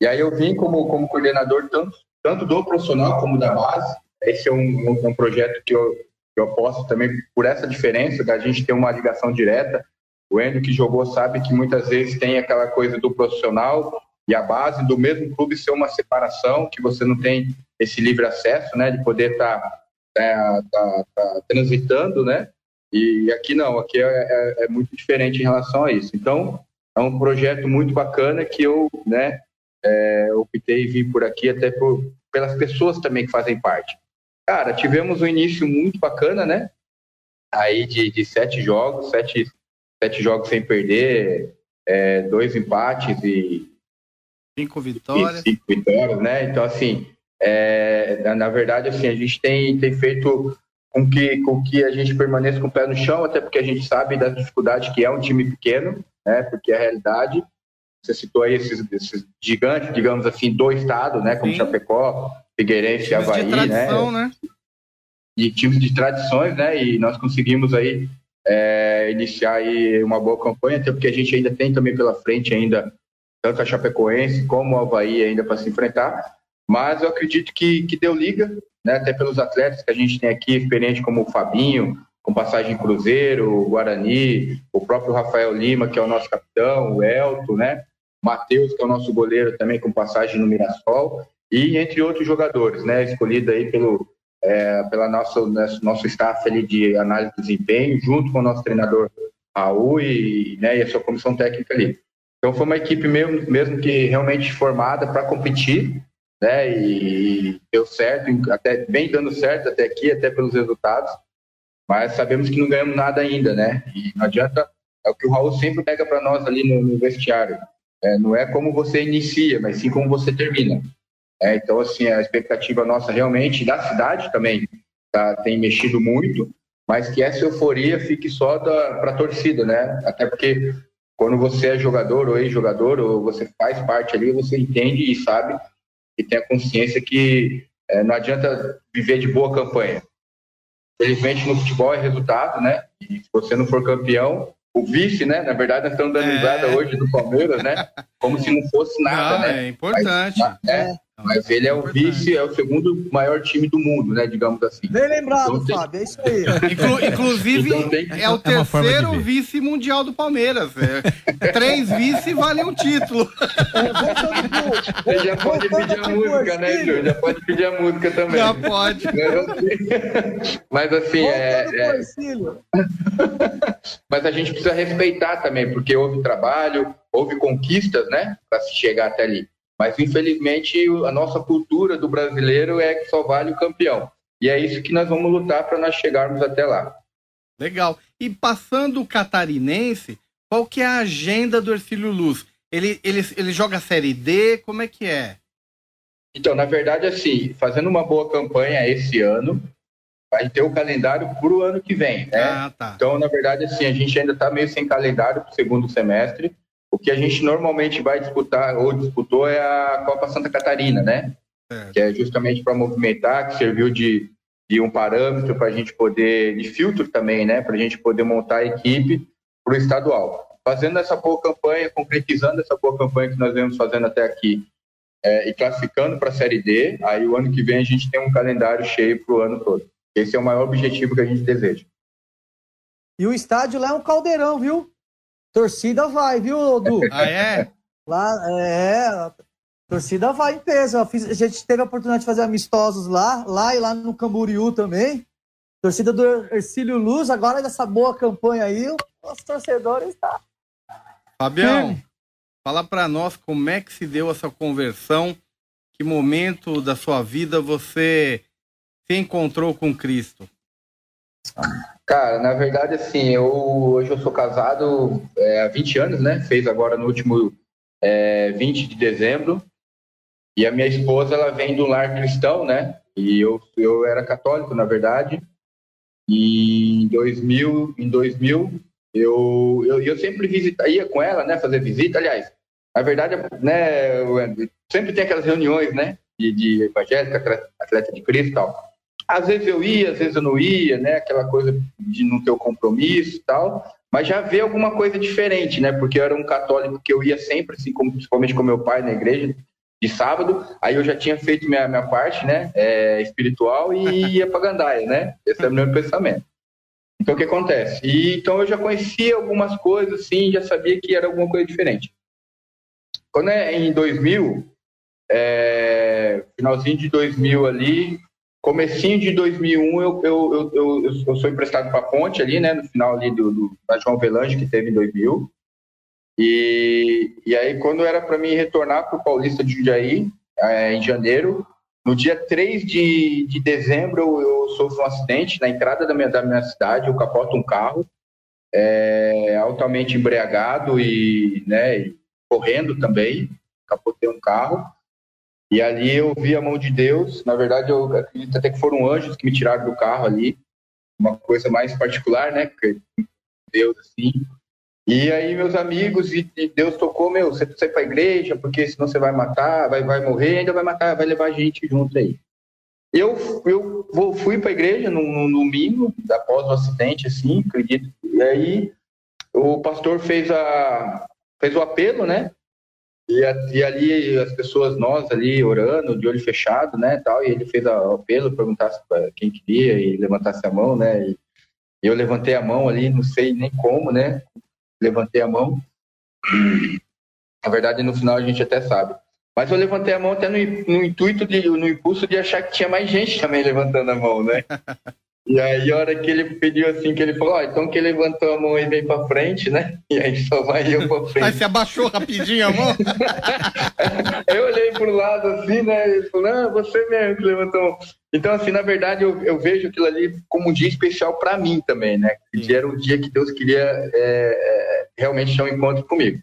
E aí eu vim como, como coordenador tanto, tanto do profissional como da base, esse é um, um projeto que eu, que eu aposto também por essa diferença da gente ter uma ligação direta. O Endo que jogou sabe que muitas vezes tem aquela coisa do profissional e a base do mesmo clube ser uma separação, que você não tem esse livre acesso, né, de poder estar tá, tá, tá, tá, transitando, né, e aqui não, aqui é, é, é, muito diferente em relação a isso. Então, é um projeto muito bacana que eu, né, é, optei vir por aqui até por, pelas pessoas também que fazem parte. Cara, tivemos um início muito bacana, né? Aí de, de sete jogos, sete, sete jogos sem perder, é, dois empates e. Cinco vitórias. E cinco vitórias, né? Então, assim, é, na verdade, assim, a gente tem, tem feito com que, com que a gente permaneça com o pé no chão, até porque a gente sabe das dificuldades que é um time pequeno, né? Porque é a realidade. Você citou aí esses, esses gigantes, digamos assim, do estado, né? Como Sim. Chapecó, Figueirense e Havaí, de tradição, né? né? E times de tradições, né? E nós conseguimos aí é, iniciar aí uma boa campanha, até porque a gente ainda tem também pela frente ainda tanto a Chapecoense como o Havaí ainda para se enfrentar. Mas eu acredito que, que deu liga, né? Até pelos atletas que a gente tem aqui, experiente como o Fabinho, com passagem em Cruzeiro, o Guarani, o próprio Rafael Lima, que é o nosso capitão, o Elton, né? Matheus, que é o nosso goleiro também com passagem no Mirassol e entre outros jogadores, né, escolhido aí pelo é, pela nosso nosso staff ali de análise de desempenho, junto com o nosso treinador Raul e, né, e a sua comissão técnica ali. Então foi uma equipe mesmo, mesmo que realmente formada para competir, né? E deu certo, até vem dando certo até aqui, até pelos resultados. Mas sabemos que não ganhamos nada ainda, né? E não adianta, é o que o Raul sempre pega para nós ali no, no vestiário. É, não é como você inicia, mas sim como você termina. É, então, assim, a expectativa nossa realmente, da cidade também, tá, tem mexido muito, mas que essa euforia fique só para a torcida, né? Até porque quando você é jogador ou ex-jogador, ou você faz parte ali, você entende e sabe e tem a consciência que é, não adianta viver de boa campanha. Felizmente no futebol é resultado, né? E se você não for campeão, o vice, né? Na verdade, nós estamos dando é. risada hoje do Palmeiras, né? Como se não fosse nada, não, né? É importante. Mas, é, mas ele é o vice, é o segundo maior time do mundo, né? Digamos assim. Bem lembrado, então, tem... Fábio, é isso aí. Inclu inclusive, então, tem... é o é terceiro vice mundial do Palmeiras. É. Três vice valem um título. Você já pode pedir a música, né, Júlio? Já pode pedir a música também. Já pode. Mas assim, é. é... Mas a gente precisa respeitar também, porque houve trabalho, houve conquistas, né? Para se chegar até ali. Mas, infelizmente, a nossa cultura do brasileiro é que só vale o campeão. E é isso que nós vamos lutar para nós chegarmos até lá. Legal. E passando o catarinense, qual que é a agenda do Ercílio Luz? Ele, ele, ele joga a Série D? Como é que é? Então, na verdade, assim, fazendo uma boa campanha esse ano, vai ter o calendário para o ano que vem, né? Ah, tá. Então, na verdade, assim, a gente ainda está meio sem calendário para o segundo semestre. O que a gente normalmente vai disputar ou disputou é a Copa Santa Catarina, né? É. Que é justamente para movimentar, que serviu de, de um parâmetro para a gente poder, de filtro também, né? Para a gente poder montar a equipe para o estadual. Fazendo essa boa campanha, concretizando essa boa campanha que nós vemos fazendo até aqui é, e classificando para a Série D, aí o ano que vem a gente tem um calendário cheio para o ano todo. Esse é o maior objetivo que a gente deseja. E o estádio lá é um caldeirão, viu? Torcida vai, viu, Du? Ah, é? Lá, é, torcida vai em peso. a gente teve a oportunidade de fazer amistosos lá, lá e lá no Camboriú também. Torcida do Ercílio Luz, agora nessa boa campanha aí, os torcedores tá. Fabião, é. fala para nós como é que se deu essa conversão, que momento da sua vida você se encontrou com Cristo? Cara, na verdade, assim, eu hoje eu sou casado é, há 20 anos, né? Fez agora no último é, 20 de dezembro. E a minha esposa, ela vem do lar cristão, né? E eu, eu era católico, na verdade. E em 2000, em 2000 eu, eu, eu sempre visitaria com ela, né? Fazer visita. Aliás, na verdade, né? Sempre tem aquelas reuniões, né? De, de evangélica, atleta de Cristo e tal. Às vezes eu ia, às vezes eu não ia, né? Aquela coisa de não ter o compromisso e tal. Mas já vê alguma coisa diferente, né? Porque eu era um católico que eu ia sempre, assim, como, principalmente com meu pai na igreja, de sábado. Aí eu já tinha feito minha, minha parte, né? É, espiritual e ia para Gandaia, né? Esse é o meu pensamento. Então, o que acontece? E, então, eu já conhecia algumas coisas, assim, já sabia que era alguma coisa diferente. Quando é em 2000, é, finalzinho de 2000 ali, Comecinho de 2001, eu, eu, eu, eu, sou emprestado para a Ponte ali, né? No final ali do, do, da João Velange, que teve em 2000. E, e aí, quando era para mim retornar para o Paulista de Jundiaí, é, em janeiro, no dia 3 de, de dezembro, eu, eu sofro um acidente na entrada da minha, da minha cidade, eu capoto um carro, é, altamente embriagado e, né, correndo também, capotei um carro. E ali eu vi a mão de Deus. Na verdade, eu acredito até que foram anjos que me tiraram do carro ali. Uma coisa mais particular, né? Deus, assim. E aí, meus amigos, e Deus tocou, meu, você precisa ir para a igreja, porque senão você vai matar, vai, vai morrer, ainda vai matar, vai levar a gente junto aí. Eu, eu vou, fui para a igreja no, no, domingo, após o acidente, assim, acredito. E aí, o pastor fez, a, fez o apelo, né? E, e, ali as pessoas, nós ali orando, de olho fechado, né, tal, e ele fez o apelo, perguntasse para quem queria e levantasse a mão, né, e eu levantei a mão ali, não sei nem como, né, levantei a mão. Na verdade, no final a gente até sabe. Mas eu levantei a mão até no, no intuito, de, no impulso de achar que tinha mais gente também levantando a mão, né. E aí, a hora que ele pediu assim, que ele falou, ó, então que levantou a mão e veio pra frente, né? E aí só vai eu pra frente. Aí você abaixou rapidinho a mão? eu olhei pro lado assim, né? Ele falou, ah, você mesmo que levantou a mão. Então, assim, na verdade, eu, eu vejo aquilo ali como um dia especial para mim também, né? Que era um dia que Deus queria é, é, realmente ter um encontro comigo.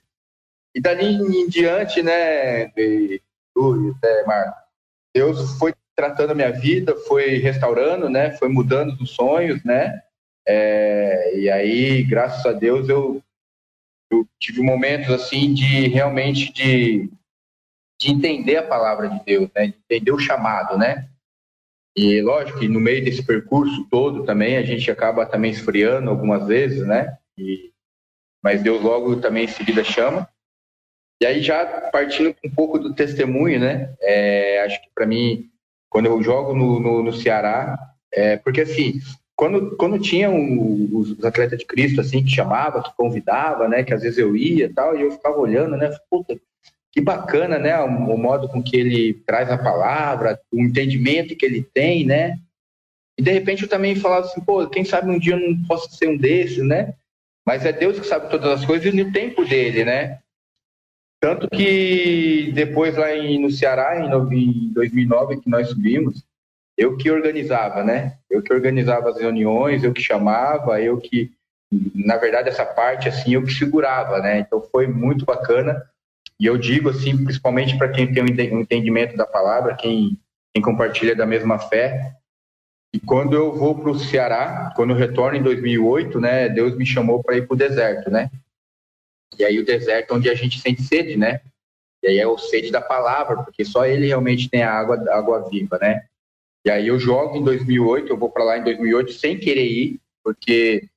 E dali em diante, né, de, né, Marco, Deus foi tratando a minha vida, foi restaurando, né? Foi mudando os sonhos, né? É, e aí, graças a Deus, eu, eu tive momentos assim de realmente de, de entender a palavra de Deus, né? De entender o chamado, né? E lógico que no meio desse percurso todo também a gente acaba também esfriando algumas vezes, né? E, mas Deus logo também em seguida chama. E aí já partindo um pouco do testemunho, né? É, acho que para mim quando eu jogo no, no, no Ceará, é, porque assim, quando, quando tinha um, os atletas de Cristo, assim, que chamava, que convidava, né, que às vezes eu ia e tal, e eu ficava olhando, né, puta, que bacana, né, o, o, modo com que ele traz a palavra, o entendimento que ele tem, né, e de repente eu também falava assim, pô, quem sabe um dia eu não posso ser um desses, né, mas é Deus que sabe todas as coisas e no tempo dele, né, tanto que depois lá em, no Ceará, em, em 2009, que nós subimos, eu que organizava, né? Eu que organizava as reuniões, eu que chamava, eu que, na verdade, essa parte, assim, eu que segurava, né? Então foi muito bacana. E eu digo, assim, principalmente para quem tem um entendimento da palavra, quem, quem compartilha da mesma fé, e quando eu vou para o Ceará, quando eu retorno em 2008, né, Deus me chamou para ir para o deserto, né? E aí o deserto é onde a gente sente sede, né? E aí é o sede da palavra, porque só ele realmente tem a água, água viva, né? E aí eu jogo em 2008, eu vou para lá em 2008 sem querer ir, porque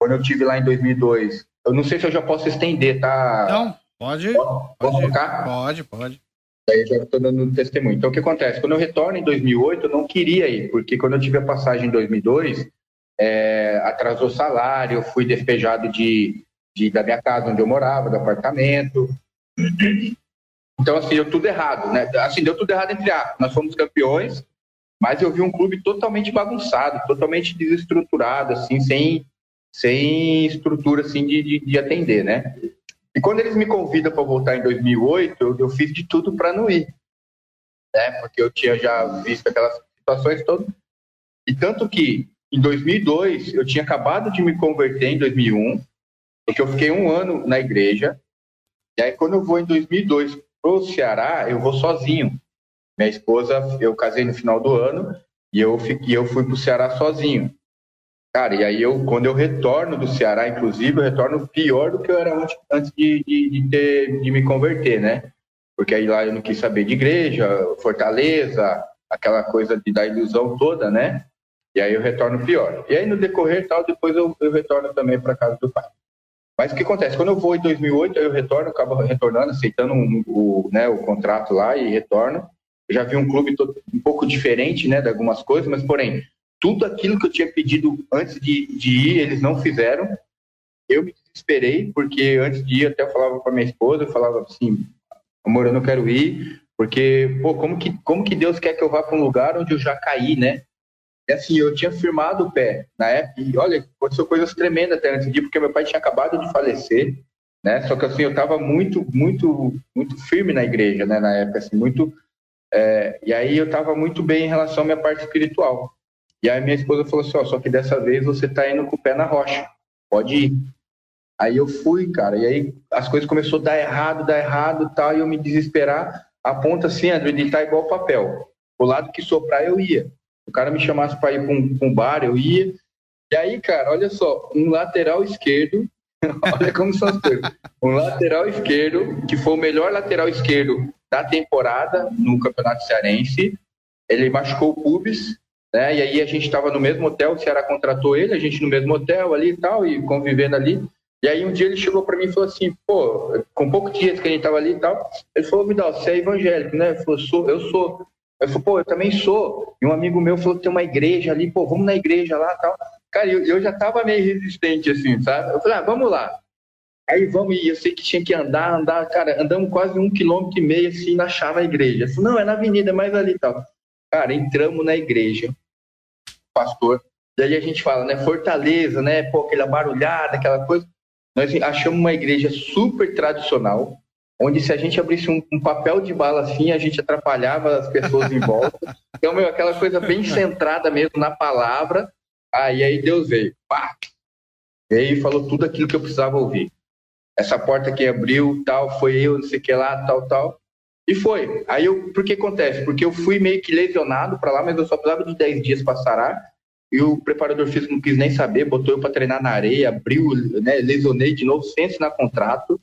quando eu tive lá em 2002, eu não sei se eu já posso estender, tá? Não, pode. Pode, colocar? Pode, pode. Aí já estou dando testemunho. Então, o que acontece? Quando eu retorno em 2008, eu não queria ir, porque quando eu tive a passagem em 2002, é, atrasou salário, eu fui despejado de, de, da minha casa onde eu morava, do apartamento. Então, assim, deu tudo errado, né? Assim, deu tudo errado entre aspas. Nós fomos campeões, mas eu vi um clube totalmente bagunçado, totalmente desestruturado, assim, sem, sem estrutura, assim, de, de, de atender, né? E quando eles me convidam para voltar em 2008, eu, eu fiz de tudo para não ir, né? Porque eu tinha já visto aquelas situações todas. E tanto que, em 2002, eu tinha acabado de me converter em 2001, porque eu fiquei um ano na igreja, e aí quando eu vou em 2002 pro Ceará, eu vou sozinho. Minha esposa, eu casei no final do ano, e eu, fiquei, eu fui pro Ceará sozinho. Cara, e aí eu, quando eu retorno do Ceará, inclusive, eu retorno pior do que eu era antes, antes de, de, de, ter, de me converter, né? Porque aí lá eu não quis saber de igreja, fortaleza, aquela coisa de, da ilusão toda, né? E aí eu retorno pior. E aí no decorrer tal, depois eu, eu retorno também para casa do pai. Mas o que acontece? Quando eu vou em 2008, eu retorno, acabo retornando, aceitando um, o, né, o contrato lá e retorno. Eu já vi um clube um pouco diferente né, de algumas coisas, mas, porém, tudo aquilo que eu tinha pedido antes de, de ir, eles não fizeram. Eu me desesperei, porque antes de ir, até eu falava com a minha esposa, eu falava assim, amor, eu não quero ir, porque, pô, como que, como que Deus quer que eu vá para um lugar onde eu já caí, né? E assim, eu tinha firmado o pé na época, e olha, aconteceu coisas tremendas até antes de porque meu pai tinha acabado de falecer, né? Só que assim, eu estava muito, muito, muito firme na igreja, né? Na época, assim, muito. É, e aí eu estava muito bem em relação à minha parte espiritual. E aí minha esposa falou assim: ó, só que dessa vez você está indo com o pé na rocha, pode ir. Aí eu fui, cara, e aí as coisas começaram a dar errado, dar errado tal, e eu me desesperar, a ponta assim, André, de estar igual papel. O lado que soprar eu ia o cara me chamasse para ir para um, um, bar, eu ia. E aí, cara, olha só, um lateral esquerdo, olha como são as coisas. Um lateral esquerdo, que foi o melhor lateral esquerdo da temporada no Campeonato Cearense, ele machucou o pubis, né? E aí a gente estava no mesmo hotel, o Ceará contratou ele, a gente no mesmo hotel ali e tal, e convivendo ali. E aí um dia ele chegou para mim e falou assim, pô, com poucos dias que a gente tava ali e tal, ele falou, Vidal, você é evangélico, né? Ele falou, sou, eu sou. Eu falei, pô, eu também sou. E um amigo meu falou que tem uma igreja ali, pô, vamos na igreja lá tal. Cara, eu, eu já tava meio resistente, assim, sabe? Eu falei, ah, vamos lá. Aí vamos, e eu sei que tinha que andar, andar, cara, andamos quase um quilômetro e meio, assim, na achava a igreja. Eu falei, não, é na avenida, é mais ali e tal. Cara, entramos na igreja. Pastor E aí a gente fala, né? Fortaleza, né? Pô, aquela barulhada, aquela coisa. Nós achamos uma igreja super tradicional, onde se a gente abrisse um, um, papel de bala assim, a gente atrapalhava as pessoas em volta. Então, meu, aquela coisa bem centrada mesmo na palavra. Aí, aí Deus veio, pá! E aí falou tudo aquilo que eu precisava ouvir. Essa porta que abriu, tal, foi eu, não sei o que lá, tal, tal. E foi. Aí eu, por que acontece? Porque eu fui meio que lesionado para lá, mas eu só precisava de 10 dias para sarar. E o preparador físico não quis nem saber, botou eu para treinar na areia, abriu, né, lesionei de novo, sem assinar contrato.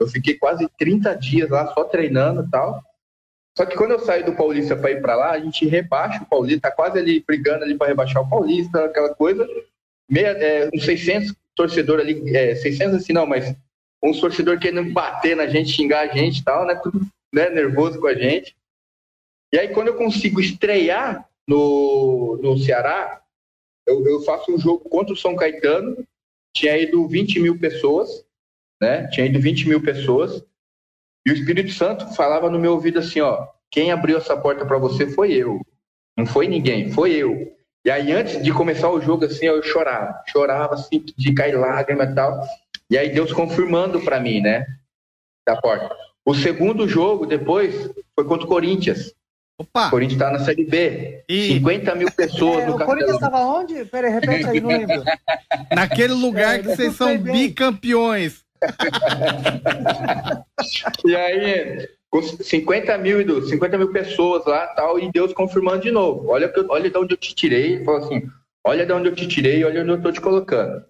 Eu fiquei quase 30 dias lá só treinando e tal. Só que quando eu saí do Paulista para ir para lá, a gente rebaixa o Paulista, tá quase ali brigando ali para rebaixar o Paulista, aquela coisa. Meia, é, uns 600 torcedor ali, é, 600 assim não, mas um torcedor querendo bater na gente, xingar a gente e tal, né? Tudo né, nervoso com a gente. E aí quando eu consigo estrear no, no Ceará, eu, eu faço um jogo contra o São Caetano, tinha ido 20 mil pessoas, né? Tinha ido 20 mil pessoas. E o Espírito Santo falava no meu ouvido assim, ó, quem abriu essa porta para você foi eu. Não foi ninguém, foi eu. E aí, antes de começar o jogo, assim, eu chorava. Chorava, assim, de cair lágrima e tal. E aí, Deus confirmando para mim, né? Da porta. O segundo jogo, depois, foi contra o Corinthians. Opa! O Corinthians tá na Série B. E... 50 mil pessoas é, no O Corinthians estava onde? Peraí, repete aí, não lembro. Naquele lugar é, que vocês são bicampeões. E aí, com 50 mil, 50 mil pessoas lá tal, e Deus confirmando de novo. Olha, olha de onde eu te tirei. Falou assim: olha de onde eu te tirei, olha onde eu estou te colocando.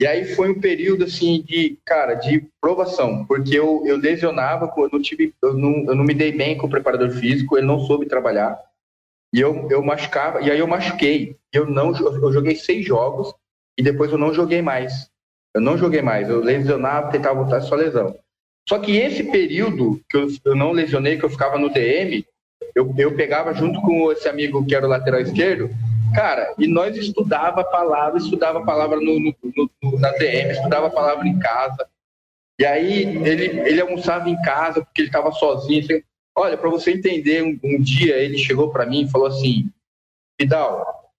E aí foi um período assim de, cara, de provação, porque eu, eu lesionava, eu não tive, eu não, eu não me dei bem com o preparador físico, ele não soube trabalhar. E eu, eu machucava, e aí eu machuquei. Eu não eu joguei seis jogos e depois eu não joguei mais. Eu não joguei mais, eu lesionava, tentava voltar só lesão. Só que esse período que eu, eu não lesionei, que eu ficava no DM, eu, eu pegava junto com esse amigo que era o lateral esquerdo, cara, e nós estudava a palavra, estudava a palavra no, no, no, na DM, estudava a palavra em casa. E aí ele, ele almoçava em casa porque ele estava sozinho. Assim, olha, para você entender, um, um, dia ele chegou para mim e falou assim: Vidal,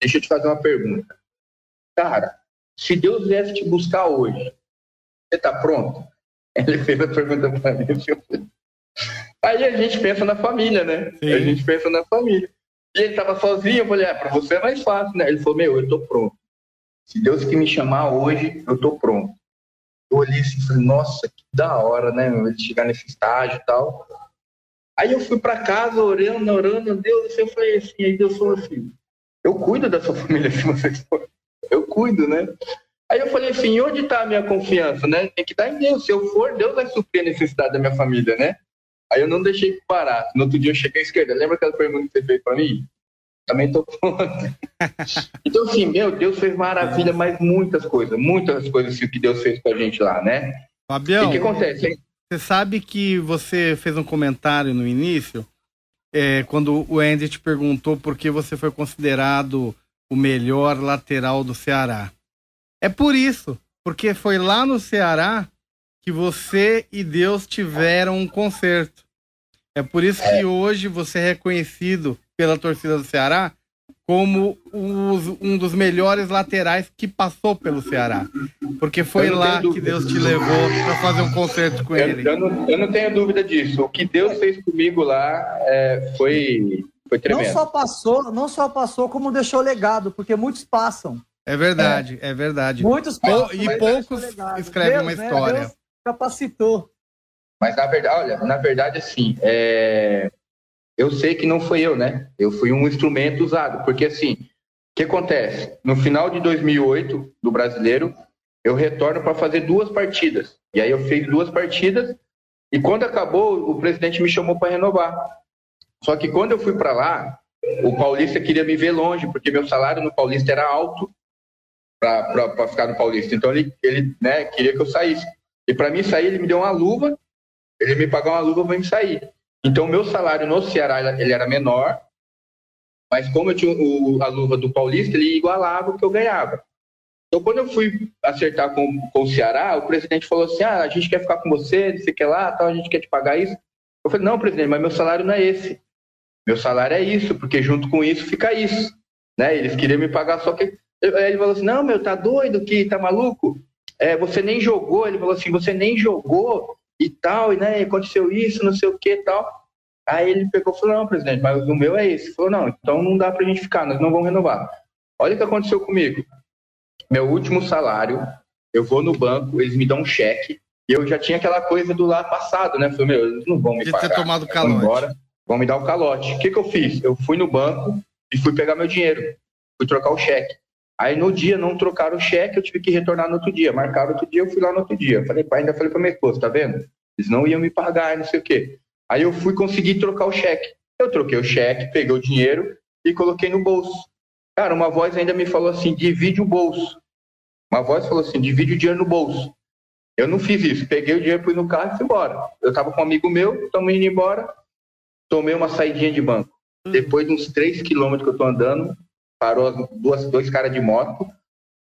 deixa eu te fazer uma pergunta. Cara, se Deus viesse te buscar hoje, você está pronto? Ele fez a pergunta para mim. Aí a gente pensa na família, né? Sim. A gente pensa na família. E ele estava sozinho, eu falei, ah, para você é mais fácil, né? Ele falou, meu, eu estou pronto. Se Deus que me chamar hoje, eu estou pronto. Eu olhei assim e falei, nossa, que da hora, né? Ele chegar nesse estágio e tal. Aí eu fui para casa orando, orando, Deus, eu falei assim, aí Deus falou assim, eu cuido da sua família se vocês forem eu cuido, né? Aí eu falei assim, onde está a minha confiança, né? Tem que estar em Deus. Se eu for, Deus vai suprir a necessidade da minha família, né? Aí eu não deixei parar. No outro dia eu cheguei à esquerda. Lembra aquela pergunta que você fez para mim? Também tô pronto. então, assim, meu, Deus fez maravilha, mas muitas coisas, muitas coisas assim, que Deus fez com a gente lá, né? Fabião, o que acontece? Você sabe que você fez um comentário no início, é, quando o Andy te perguntou por que você foi considerado o melhor lateral do Ceará. É por isso, porque foi lá no Ceará que você e Deus tiveram um concerto. É por isso que hoje você é reconhecido pela torcida do Ceará como um dos melhores laterais que passou pelo Ceará. Porque foi lá que Deus te levou para fazer um concerto com eu, ele. Eu não, eu não, tenho dúvida disso. O que Deus fez comigo lá é, foi foi tremendo. Não só passou, não só passou, como deixou legado, porque muitos passam. É verdade, é, é verdade. Muitos passam, e poucos escrevem Deus, uma né? história. Deus capacitou. Mas na verdade, olha, na verdade, assim, é... eu sei que não foi eu, né? Eu fui um instrumento usado, porque assim, o que acontece? No final de 2008, do brasileiro, eu retorno para fazer duas partidas. E aí eu fiz duas partidas, e quando acabou, o presidente me chamou para renovar. Só que quando eu fui para lá, o Paulista queria me ver longe, porque meu salário no Paulista era alto para ficar no Paulista. Então ele, ele né, queria que eu saísse. E para mim sair, ele me deu uma luva, ele me pagou uma luva para me sair. Então meu salário no Ceará ele era menor, mas como eu tinha o, a luva do Paulista, ele igualava o que eu ganhava. Então, quando eu fui acertar com, com o Ceará, o presidente falou assim: ah, a gente quer ficar com você, não sei o que lá, tal, a gente quer te pagar isso. Eu falei: não, presidente, mas meu salário não é esse. Meu salário é isso, porque junto com isso fica isso. né? Eles queriam me pagar, só que aí ele falou assim: não, meu, tá doido que tá maluco? É, você nem jogou, ele falou assim, você nem jogou e tal, e né, aconteceu isso, não sei o que e tal. Aí ele pegou e falou, não, presidente, mas o meu é esse. Ele falou, não, então não dá pra gente ficar, nós não vamos renovar. Olha o que aconteceu comigo. Meu último salário, eu vou no banco, eles me dão um cheque, e eu já tinha aquela coisa do lá passado, né? Falei, meu, eles não vão me De pagar. ter tomado calote. embora, vão me dar o calote. O que, que eu fiz? Eu fui no banco e fui pegar meu dinheiro. Fui trocar o cheque. Aí no dia não trocaram o cheque, eu tive que retornar no outro dia. Marcaram outro dia, eu fui lá no outro dia. Falei, pai, ainda falei pra minha esposa, tá vendo? Eles não iam me pagar, não sei o quê. Aí eu fui conseguir trocar o cheque. Eu troquei o cheque, peguei o dinheiro e coloquei no bolso. Cara, uma voz ainda me falou assim: divide o bolso. Uma voz falou assim: divide o dinheiro no bolso. Eu não fiz isso. Peguei o dinheiro, fui no carro e fui embora. Eu tava com um amigo meu, estamos indo embora. Tomei uma saidinha de banco. Depois de uns 3 quilômetros que eu tô andando, parou as duas, dois caras de moto,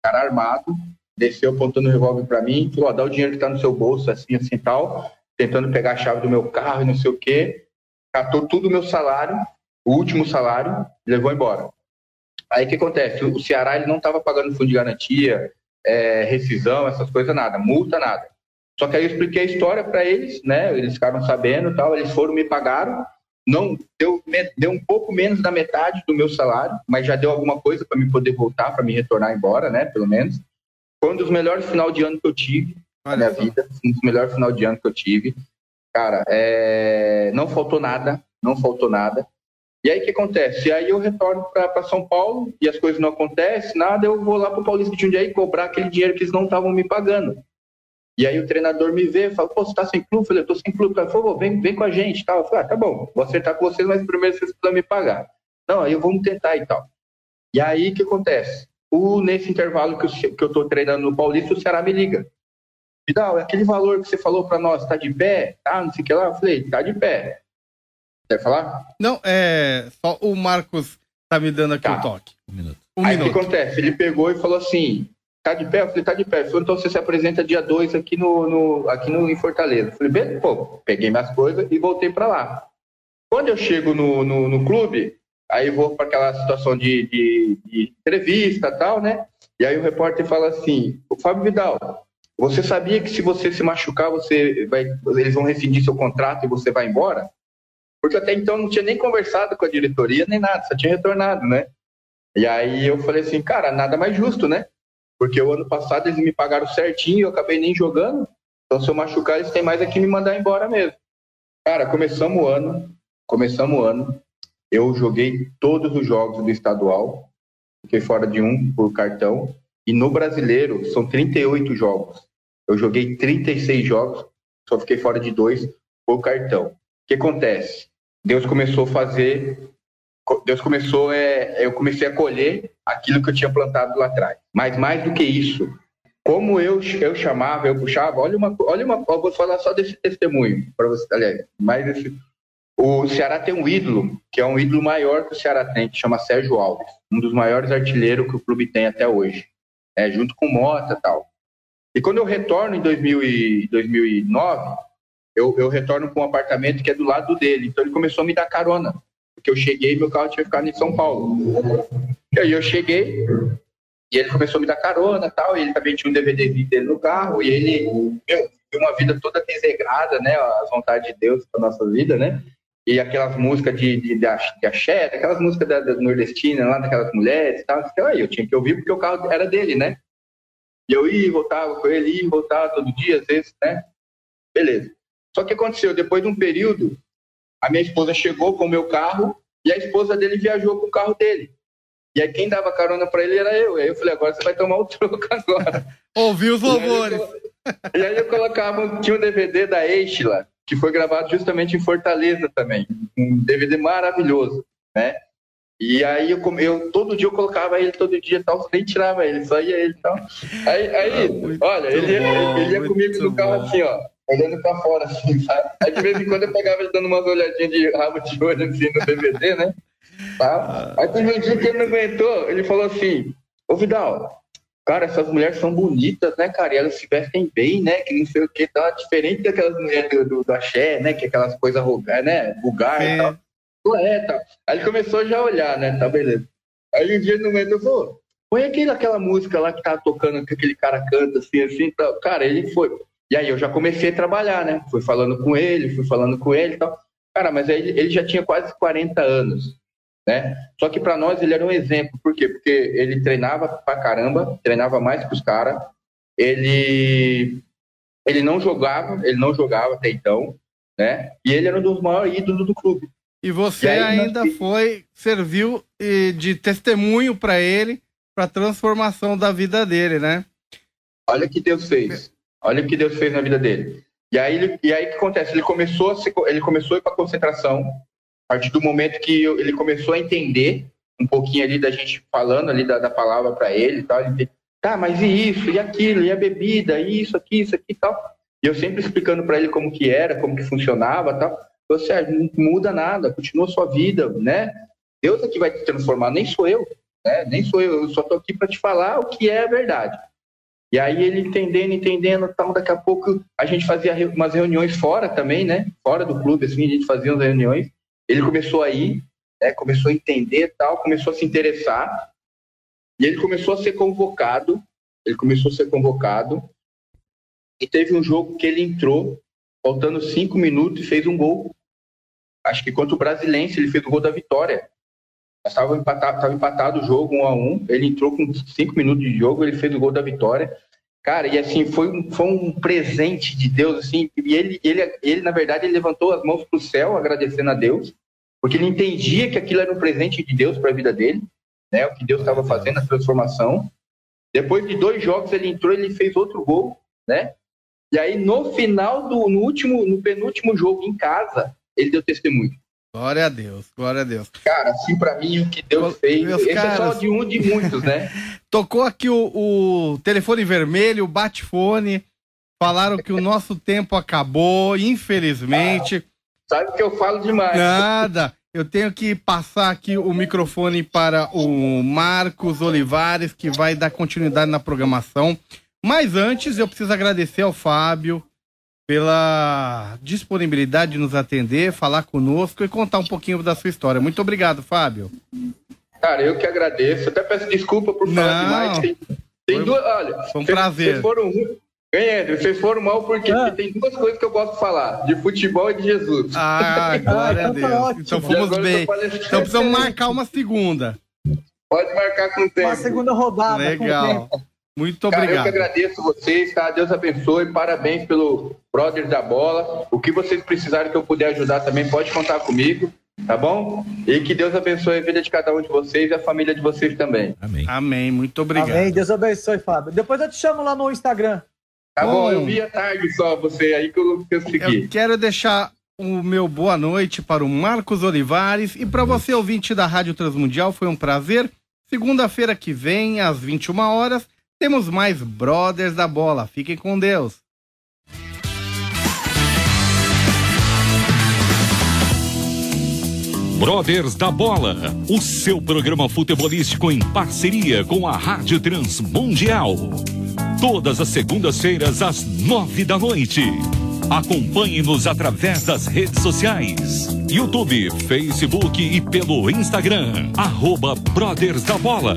cara armado, desceu apontando o revólver para mim, falou, ó, dá o dinheiro que tá no seu bolso, assim, assim, tal, tentando pegar a chave do meu carro e não sei o quê, catou tudo o meu salário, o último salário, levou embora. Aí o que acontece? O Ceará ele não estava pagando fundo de garantia, é, rescisão, essas coisas, nada, multa, nada. Só que aí eu expliquei a história para eles, né? Eles ficaram sabendo, tal. Eles foram me pagaram, não deu, deu um pouco menos da metade do meu salário, mas já deu alguma coisa para me poder voltar, para me retornar embora, né? Pelo menos. Foi um dos melhores final de ano que eu tive na minha Olha só. vida, um dos melhores final de ano que eu tive. Cara, é, não faltou nada, não faltou nada. E aí o que acontece? E aí eu retorno para São Paulo e as coisas não acontecem, nada, eu vou lá para o Paulista de Jundiaí cobrar aquele dinheiro que eles não estavam me pagando. E aí o treinador me vê e fala, pô, você tá sem clube? Eu falei, eu tô sem clube. Ele falou, vem, vem com a gente e tal. Eu falei, ah, tá bom, vou acertar com vocês, mas primeiro vocês precisam me pagar. Não, aí vamos tentar e tal. E aí o que acontece? O, nesse intervalo que eu, que eu tô treinando no Paulista, o Ceará me liga. Vidal, é aquele valor que você falou para nós, tá de pé? Tá, não sei o que lá. Eu falei, tá de pé. Quer falar? Não, é. Só o Marcos tá me dando aqui Tá. o toque. Um minuto. Um Aí o que acontece? Ele pegou e falou assim: tá de pé? Eu falei, tá de pé. Ele então você se apresenta dia 2 aqui no, no, aqui no, em Fortaleza. Eu falei, beleza, pô, peguei minhas coisas e voltei para lá. Quando eu chego no, no, no clube, aí vou para aquela situação de, de, de entrevista e tal, né? E aí o repórter fala assim: o Fábio Vidal, você sabia que se você se machucar, você vai, eles vão rescindir seu contrato e você vai embora? Porque até então não tinha nem conversado com a diretoria nem nada, só tinha retornado, né? E aí eu falei assim, cara, nada mais justo, né? Porque o ano passado eles me pagaram certinho, eu acabei nem jogando. Então se eu machucar, eles têm mais aqui me mandar embora mesmo. Cara, começamos o ano, começamos o ano. Eu joguei todos os jogos do estadual, fiquei fora de um por cartão. E no brasileiro são 38 jogos. Eu joguei 36 jogos, só fiquei fora de dois por cartão. O que acontece? Deus começou a fazer Deus começou, é, eu comecei a colher aquilo que eu tinha plantado lá atrás. Mas mais do que isso, como eu, eu chamava, eu puxava, olha uma, olha uma, eu vou falar só desse testemunho para você, aliás, mas esse, o Ceará tem um ídolo, que é um ídolo maior que o Ceará tem, que chama Sérgio Alves, um dos maiores artilheiros que o clube tem até hoje, é, junto com Mota tal. E quando eu retorno em 2000 e, 2009, eu, eu retorno para um apartamento que é do lado dele, então ele começou a me dar carona porque eu cheguei e meu carro tinha ficado em São Paulo. E aí eu cheguei e ele começou a me dar carona tal, e ele também tinha um DVD dele no carro, e ele, meu, uma vida toda desregrada, né, as vontades de Deus para nossa vida, né, e aquelas músicas de, de, de axé, aquelas músicas da, da nordestina lá, daquelas mulheres e tal, então aí eu tinha que ouvir porque o carro era dele, né, e eu ia e voltava com ele, ia e voltava todo dia, às vezes, né, beleza. Só que aconteceu, depois de um período, a minha esposa chegou com o meu carro e a esposa dele viajou com o carro dele. E aí quem dava carona para ele era eu. E aí eu falei, agora você vai tomar o troco agora. Ouvi os E aí eu louvores. colo- E aí eu colocava, tinha um DVD da Eichla, que foi gravado justamente em Fortaleza também. Um DVD maravilhoso, né? E aí eu, eu todo dia eu colocava ele, todo dia e tal, nem tirava ele, só ia ele e tal. Aí, aí Ah, olha, ele, ia- bom, ele ia comigo no carro bom. assim, ó, olhando pra fora, assim, sabe? Aí de vez em quando eu pegava ele dando umas olhadinhas de rabo de olho assim no DVD, né? Tá? Aí teve um dia que ele não aguentou, ele falou assim, ô Vidal, cara, essas mulheres são bonitas, né, cara? E elas se vestem bem, né? Que não sei o que, tá diferente daquelas mulheres do, do, do axé, né? Que é aquelas coisas rogar, né? Vulgar e É. tal. Pô, É, tá. Aí ele começou já a olhar, né? Tá, beleza. Aí um dia no meio eu falou, põe aquele, aquela música lá que tá tocando, que aquele cara canta assim, assim, tal. Cara, ele foi. E aí eu já comecei a trabalhar, né? Fui falando com ele, fui falando com ele e tal. Cara, mas aí ele já tinha quase 40 anos, né? Só que para nós ele era um exemplo. Por quê? Porque ele treinava pra caramba, treinava mais que os caras. Ele ele não jogava, ele não jogava até então, né? E ele era um dos maiores ídolos do clube. E você e ainda nós... foi, serviu de testemunho para ele, para a transformação da vida dele, né? Olha o que Deus fez. Olha o que Deus fez na vida dele. E aí, e aí o que acontece? Ele começou se, ele começou a ir para concentração, a partir do momento que ele começou a entender um pouquinho ali da gente falando ali da, da palavra para ele e tal. Ele, tá, mas e isso, e aquilo, e a bebida, e isso aqui, isso aqui e tal. E eu sempre explicando para ele como que era, como que funcionava tal. Você não muda nada, continua a sua vida, né? Deus é que vai te transformar, nem sou eu, né? Nem sou eu, eu só tô aqui para te falar o que é a verdade. E aí ele entendendo, entendendo, tal, daqui a pouco a gente fazia umas reuniões fora também, né? Fora do clube, assim, a gente fazia umas reuniões. Ele começou a ir, né? Começou a entender, tal, começou a se interessar. E ele começou a ser convocado, ele começou a ser convocado. E teve um jogo que ele entrou, faltando cinco minutos, e fez um gol. Acho que contra o Brasilense, ele fez o gol da vitória. Estava empatado, estava empatado o jogo, um a um. Ele entrou com cinco minutos de jogo, ele fez o gol da vitória. Cara, e assim, foi um, foi um presente de Deus, assim. E ele, ele, ele, na verdade, ele levantou as mãos para o céu, agradecendo a Deus, porque ele entendia que aquilo era um presente de Deus para a vida dele, né? O que Deus estava fazendo, a transformação. Depois de dois jogos, ele entrou, ele fez outro gol, né? E aí, no final do, no último, no penúltimo jogo em casa, ele deu testemunho. Glória a Deus, glória a Deus. Cara, assim para mim o que Deus fez, Meus esse caras... é só de um de muitos, né? Tocou aqui o, o telefone vermelho, o bate-fone, falaram que o nosso tempo acabou, infelizmente. Ah, sabe que eu falo demais. Nada. Eu tenho que passar aqui o microfone para o Marcos Olivares, que vai dar continuidade na programação. Mas antes, eu preciso agradecer ao Fábio, pela disponibilidade de nos atender, falar conosco e contar um pouquinho da sua história. Muito obrigado, Fábio. Cara, eu que agradeço. Até peço desculpa por falar demais. Tem, tem foi, duas. Olha, foi um prazer. Vocês foram Ganhei, vocês foram mal porque ah. tem duas coisas que eu gosto de falar: de futebol e de Jesus. Ah, glória a então tá Deus. Então fomos bem. Então precisamos marcar uma segunda. Pode marcar com o tempo. Uma segunda rodada. Legal. Muito obrigado. Cara, eu que agradeço vocês, tá? Deus abençoe, parabéns pelo Brothers da Bola. O que vocês precisarem que eu puder ajudar também, pode contar comigo, tá bom? E que Deus abençoe a vida de cada um de vocês e a família de vocês também. Amém. Amém, muito obrigado. Amém, Deus abençoe, Fábio. Depois eu te chamo lá no Instagram. Tá bom, bom eu vi à tarde só você aí que eu, que eu segui. Eu quero deixar o meu boa noite para o Marcos Olivares e para você, ouvinte da Rádio Transmundial, foi um prazer. Segunda-feira que vem, às 21 horas, temos mais Brothers da Bola. Fiquem com Deus. Brothers da Bola, o seu programa futebolístico em parceria com a Rádio Transmundial. Todas as segundas-feiras às nove da noite. Acompanhe-nos através das redes sociais: YouTube, Facebook e pelo Instagram. Arroba Brothers da Bola.